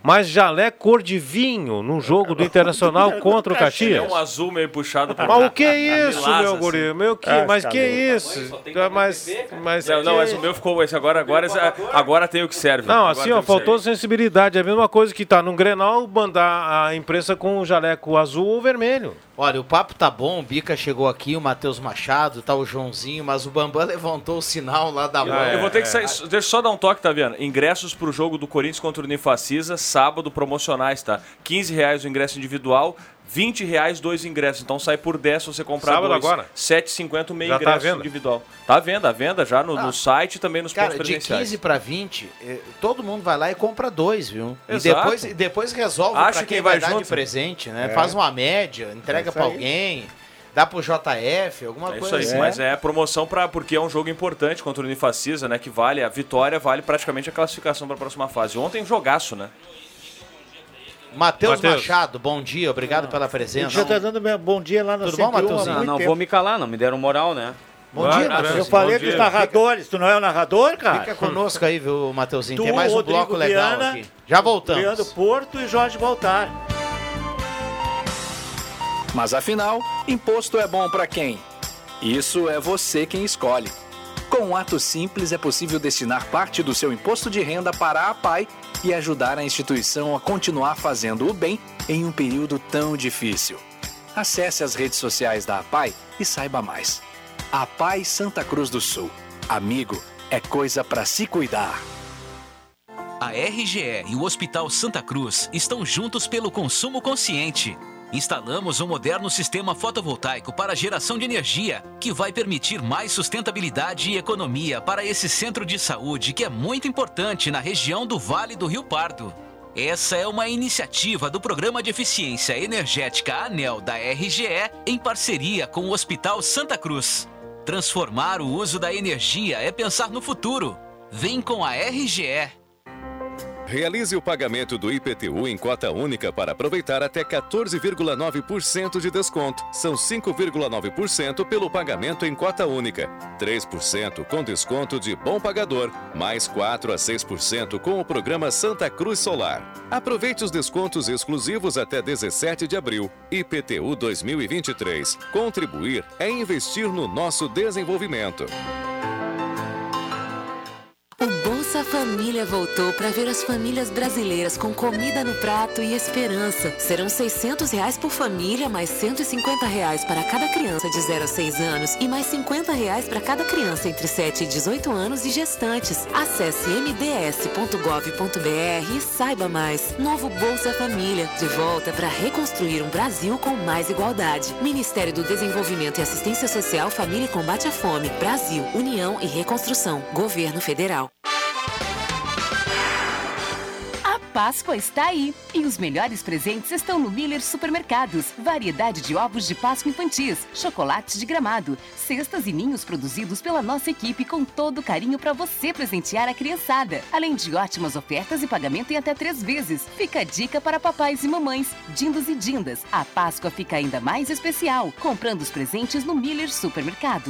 Mas jaleco cor de vinho num jogo do Internacional contra o É Caxias. um azul meio puxado pra Mas o que é isso, meu assim. guri? Meu que, Ah, mas tá que é isso? Mas, mas Não, não, mas o meu ficou esse agora, agora, agora tem o que serve. Não, Agora assim, ó, faltou sensibilidade. É a mesma coisa que tá num Grenal mandar a imprensa com o jaleco azul ou vermelho. Olha, o papo tá bom, o Bica chegou aqui, o Matheus Machado, tá o Joãozinho, mas o Bambam levantou o sinal lá da mão. Eu vou ter que sair. Deixa eu só dar um toque, tá vendo? Ingressos pro jogo do Corinthians contra o Unifacisa, sábado, promocionais, tá? 15 reais o ingresso individual, 20 reais dois ingressos. Então sai por 10 se você comprar Sábado dois. agora? 7,50 o meio Já tá ingresso venda? individual. Tá à venda, à venda já no, Ah, no site e também nos Cara, pontos de presenciais. 15 para 20, eh, todo mundo vai lá e compra dois, viu? E Exato. depois, e depois resolve Acha pra quem, quem vai, vai dar de presente, né? É. Faz uma média, entrega É aí. alguém, dá pro JF, alguma É coisa isso aí, assim. mas é promoção para porque é um jogo importante contra o Unifacisa, né? Que vale a vitória, vale praticamente a classificação para a próxima fase. Ontem jogaço, né? Matheus Mateus. Machado, bom dia, obrigado pela A presença. gente já tá dando bom dia lá no Tudo bom, 101 há Matheusinho? muito Não, tempo. vou me calar, não me deram moral, né? Bom dia, Matheus. Eu falei dos narradores, tu não é o narrador, cara? Fica conosco aí, viu, Matheusinho? Tu, Tem mais um Rodrigo bloco legal Viana, aqui. Já voltamos. Leandro Porto e Jorge Baltar. Mas afinal, imposto é bom para quem? Isso é você quem escolhe. Com um ato simples é possível destinar parte do seu imposto de renda para a PAI e ajudar a instituição a continuar fazendo o bem em um período tão difícil. Acesse as redes sociais da APAI e saiba mais. APAI Santa Cruz do Sul. Amigo, é coisa para se cuidar. A RGE e o Hospital Santa Cruz estão juntos pelo consumo consciente. Instalamos um moderno sistema fotovoltaico para geração de energia, que vai permitir mais sustentabilidade e economia para esse centro de saúde que é muito importante na região do Vale do Rio Pardo. Essa é uma iniciativa do Programa de Eficiência Energética ANEL da RGE em parceria com o Hospital Santa Cruz. Transformar o uso da energia é pensar no futuro. Vem com a RGE. Realize o pagamento do IPTU em cota única para aproveitar até 14,9% de desconto. São 5,9% pelo pagamento em cota única, 3% com desconto de bom pagador, mais 4 a 6% com o programa Santa Cruz Solar. Aproveite os descontos exclusivos até 17 de abril. IPTU 2023. Contribuir é investir no nosso desenvolvimento. O Bolsa Família voltou para ver as famílias brasileiras com comida no prato e esperança. Serão 600 reais por família, mais 150 reais para cada criança de 0 a 6 anos e mais 50 reais para cada criança entre 7 e 18 anos e gestantes. Acesse mds.gov.br e saiba mais. Novo Bolsa Família, de volta para reconstruir um Brasil com mais igualdade. Ministério do Desenvolvimento e Assistência Social, Família e Combate à Fome. Brasil, União e Reconstrução. Governo Federal. Páscoa está aí e os melhores presentes estão no Miller Supermercados. Variedade de ovos de Páscoa infantis, chocolates de gramado, cestas e ninhos produzidos pela nossa equipe com todo carinho para você presentear a criançada. Além de ótimas ofertas e pagamento em até três vezes. Fica a dica para papais e mamães, dindos e dindas. A Páscoa fica ainda mais especial comprando os presentes no Miller Supermercado.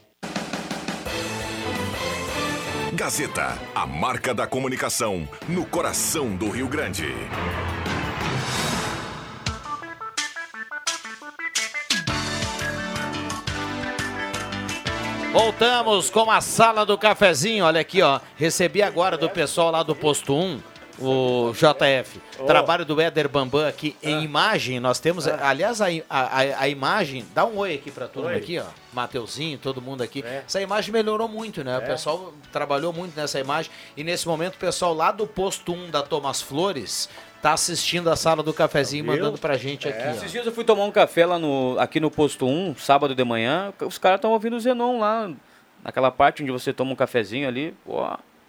Gazeta, a marca da comunicação no coração do Rio Grande. Voltamos com a sala do cafezinho. Olha aqui, ó. Recebi agora do pessoal lá do posto 1 O JF, Oh. trabalho do Éder Bambam aqui em imagem, nós temos, aliás, a, a, a- imagem, dá um oi aqui pra turma Oi. aqui, ó, Mateuzinho, todo mundo aqui, essa imagem melhorou muito, né, o pessoal trabalhou muito nessa imagem, e nesse momento o pessoal lá do posto 1 da Thomas Flores tá assistindo a sala do cafezinho, Viu? mandando pra gente aqui, ó. Esses dias eu fui tomar um café lá no, aqui no posto 1, sábado de manhã. Os caras estão ouvindo o Zenon lá, naquela parte onde você toma um cafezinho ali. Pô,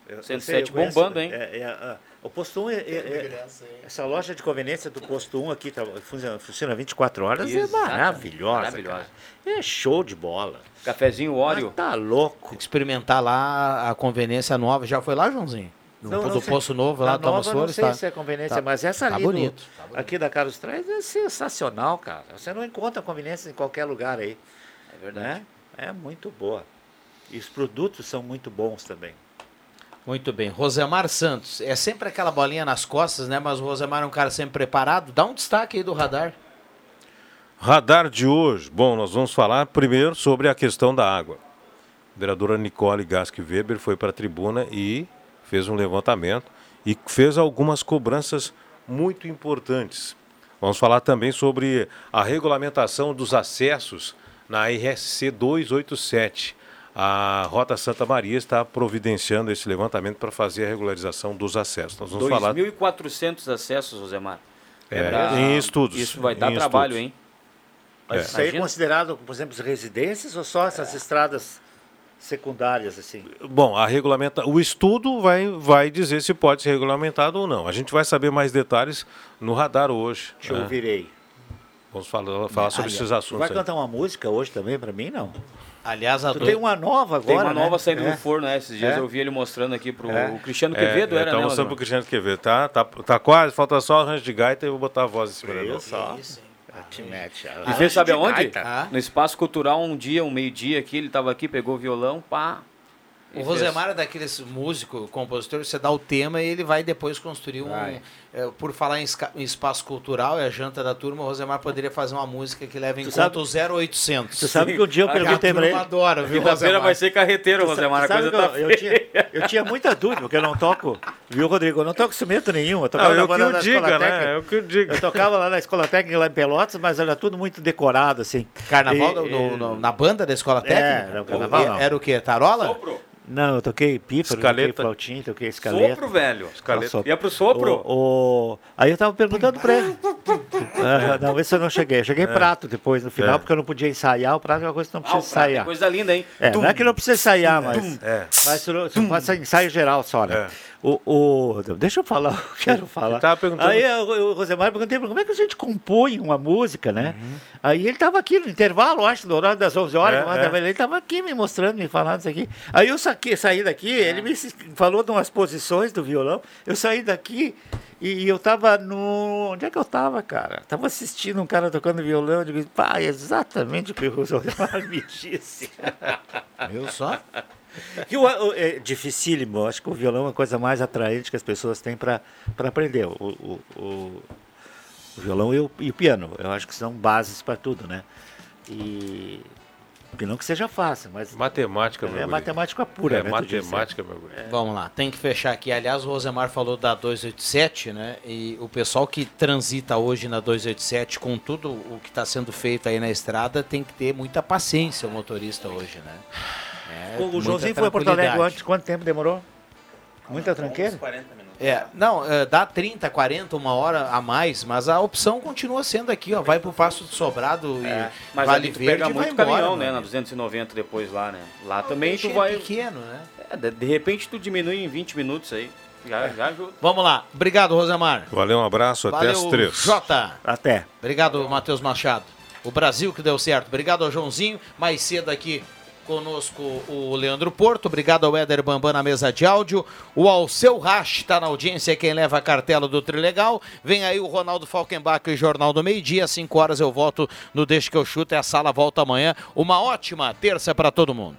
Eu- eu 107 sei, eu conheço, bombando, hein? é, é, ah, o posto 1 é, é- é- essa loja de conveniência do posto 1 aqui tá, funciona, funciona 24 horas, Exato. é maravilhosa. Maravilhosa. cara. É show de bola. Cafezinho Óleo. tá louco. Tem que experimentar lá a conveniência nova, já foi lá, Joãozinho? No, Não, do posto novo lá, Thomas nova, Flores, não sei tá, se é conveniência, tá- mas essa tá ali do- bonito. aqui da Carlos Traz é sensacional, cara. Você não encontra conveniência em qualquer lugar aí. É verdade. É muito boa. E os produtos são muito bons também. Muito bem. Rosemar Santos. É sempre aquela bolinha nas costas, né? Mas o Rosemar é um cara sempre preparado. Dá um destaque aí do radar. Radar de hoje. Bom, nós vamos falar primeiro sobre a questão da água. A vereadora Nicole Gask Weber foi para a tribuna e fez um levantamento e fez algumas cobranças muito importantes. Vamos falar também sobre a regulamentação dos acessos na RSC 287. A Rota Santa Maria está providenciando esse levantamento para fazer a regularização dos acessos. Nós vamos falar 2.400 acessos, Rosemar. É, Pra- em estudos, Isso vai dar trabalho, estudos. hein? Mas É. isso aí é considerado, por exemplo, residências ou só essas estradas secundárias, assim? Bom, a regulamenta... o estudo vai, vai dizer se pode ser regulamentado ou não. A gente vai saber mais detalhes no radar hoje. Te né? ouvirei. Vamos falar, falar sobre esses assuntos Vai aí. cantar uma música hoje também para mim, não? Aliás, a Tu do- tem uma nova agora, Tem uma né? nova saindo É. do forno, né? Esses dias É. eu vi ele mostrando aqui pro É. o Cristiano É, Quevedo, é, era, tá né? mostrando pro Cristiano Quevedo, tá? Tá, tá quase, falta só o arranjo de gaita e eu vou botar a voz em cima dele. só. Te mete. E fez, sabe de aonde? gaita. No Espaço Cultural, um dia, um meio-dia aqui, ele tava aqui, pegou o violão, pá. O Rosemar é daqueles músico, compositor, você dá o tema e ele vai depois construir um. Vai. É, por falar em, em espaço cultural, é a janta da turma, o Rosemar poderia fazer uma música que leva em Tu conta sabe- o 0800. Tu sabe que um dia eu A perguntei pra ele. adora, viu, Rosemar? vai ser carreteiro, Rosemar, a coisa tá eu, eu, tinha, eu tinha muita dúvida, porque eu não toco, viu, Rodrigo? Eu não toco instrumento nenhum. Eu tocava Não, na eu eu da diga, Escola né? Técnica. Eu que eu diga. Eu tocava lá na Escola Técnica, lá em Pelotas, mas era tudo muito decorado, assim. Carnaval E- no- no- na banda da escola técnica? no carnaval, E- não. Era o quê? Tarola? Não, eu toquei pífaro, Escaleta. toquei flautinha, toquei escaleta. Sopro, velho. Escaleta. Sopro. Ia pro sopro? O, o- Aí eu tava perguntando pra ele. Ah, não, esse eu não cheguei. Eu cheguei prato depois, no final, É. porque eu não podia ensaiar. O prato é uma coisa que não Ah, precisa prato é ensaiar. coisa linda, hein? É, não é que não precisa ensaiar, mas. É. Mas tu, não- tu faz ensaio geral só, né? O, o- deixa eu falar, eu quero falar. tava perguntando- Aí o, o Rosemar perguntei como é que a gente compõe uma música, né? Uhum. Aí ele tava aqui no intervalo, acho, no horário das 11 horas, É, eu é. ele ele tava aqui me mostrando, me falando isso aqui. Aí eu saquei, saí daqui, É. ele me falou de umas posições do violão, eu saí daqui e eu tava no... Onde é que eu tava, cara? Tava assistindo um cara tocando violão, eu digo, pá, é exatamente o que o Rosemar me disse. Viu só? Que o, o- é dificílimo, eu acho que o violão é a coisa mais atraente que as pessoas têm para aprender. O, o, o- o violão e o, e o piano, eu acho que são bases para tudo, né? E que não que seja fácil, mas Matemática, meu é guri. matemática pura, É né? disse. matemática, meu guri. Vamos lá, tem que fechar aqui. Aliás, o Rosemar falou da 287, né? E o pessoal que transita hoje na 287, com tudo o que está sendo feito aí na estrada, tem que ter muita paciência o motorista hoje, né? É, O Joãozinho foi a Porto Alegre antes, quanto tempo demorou? Muita tranqueira? É, não, é, dá 30, 40, uma hora a mais, mas a opção continua sendo aqui, ó. Vai pro Passo do Sobrado e É, Mas Vale ali tu Verde pega muito embora, caminhão, né? Na amigo. 290 depois lá, né? Lá também tu vai... É pequeno, né? É, de, de repente tu diminui em 20 minutos aí. Já, já ajuda. Vamos lá. Obrigado, Rosemar. Valeu, um abraço, até Valeu, as três. Jota. Até. Obrigado, Matheus Machado. O Brasil que deu certo. Obrigado ao Joãozinho. Mais cedo aqui conosco o Leandro Porto. Obrigado ao Éder Bambam na mesa de áudio. O Alceu Rasch está na audiência, quem leva a cartela do Trilegal. Vem aí o Ronaldo Falkenbach e Jornal do Meio Dia. Às 5 horas eu volto no Deixa que eu chuto. E a sala volta amanhã. Uma ótima terça para todo mundo.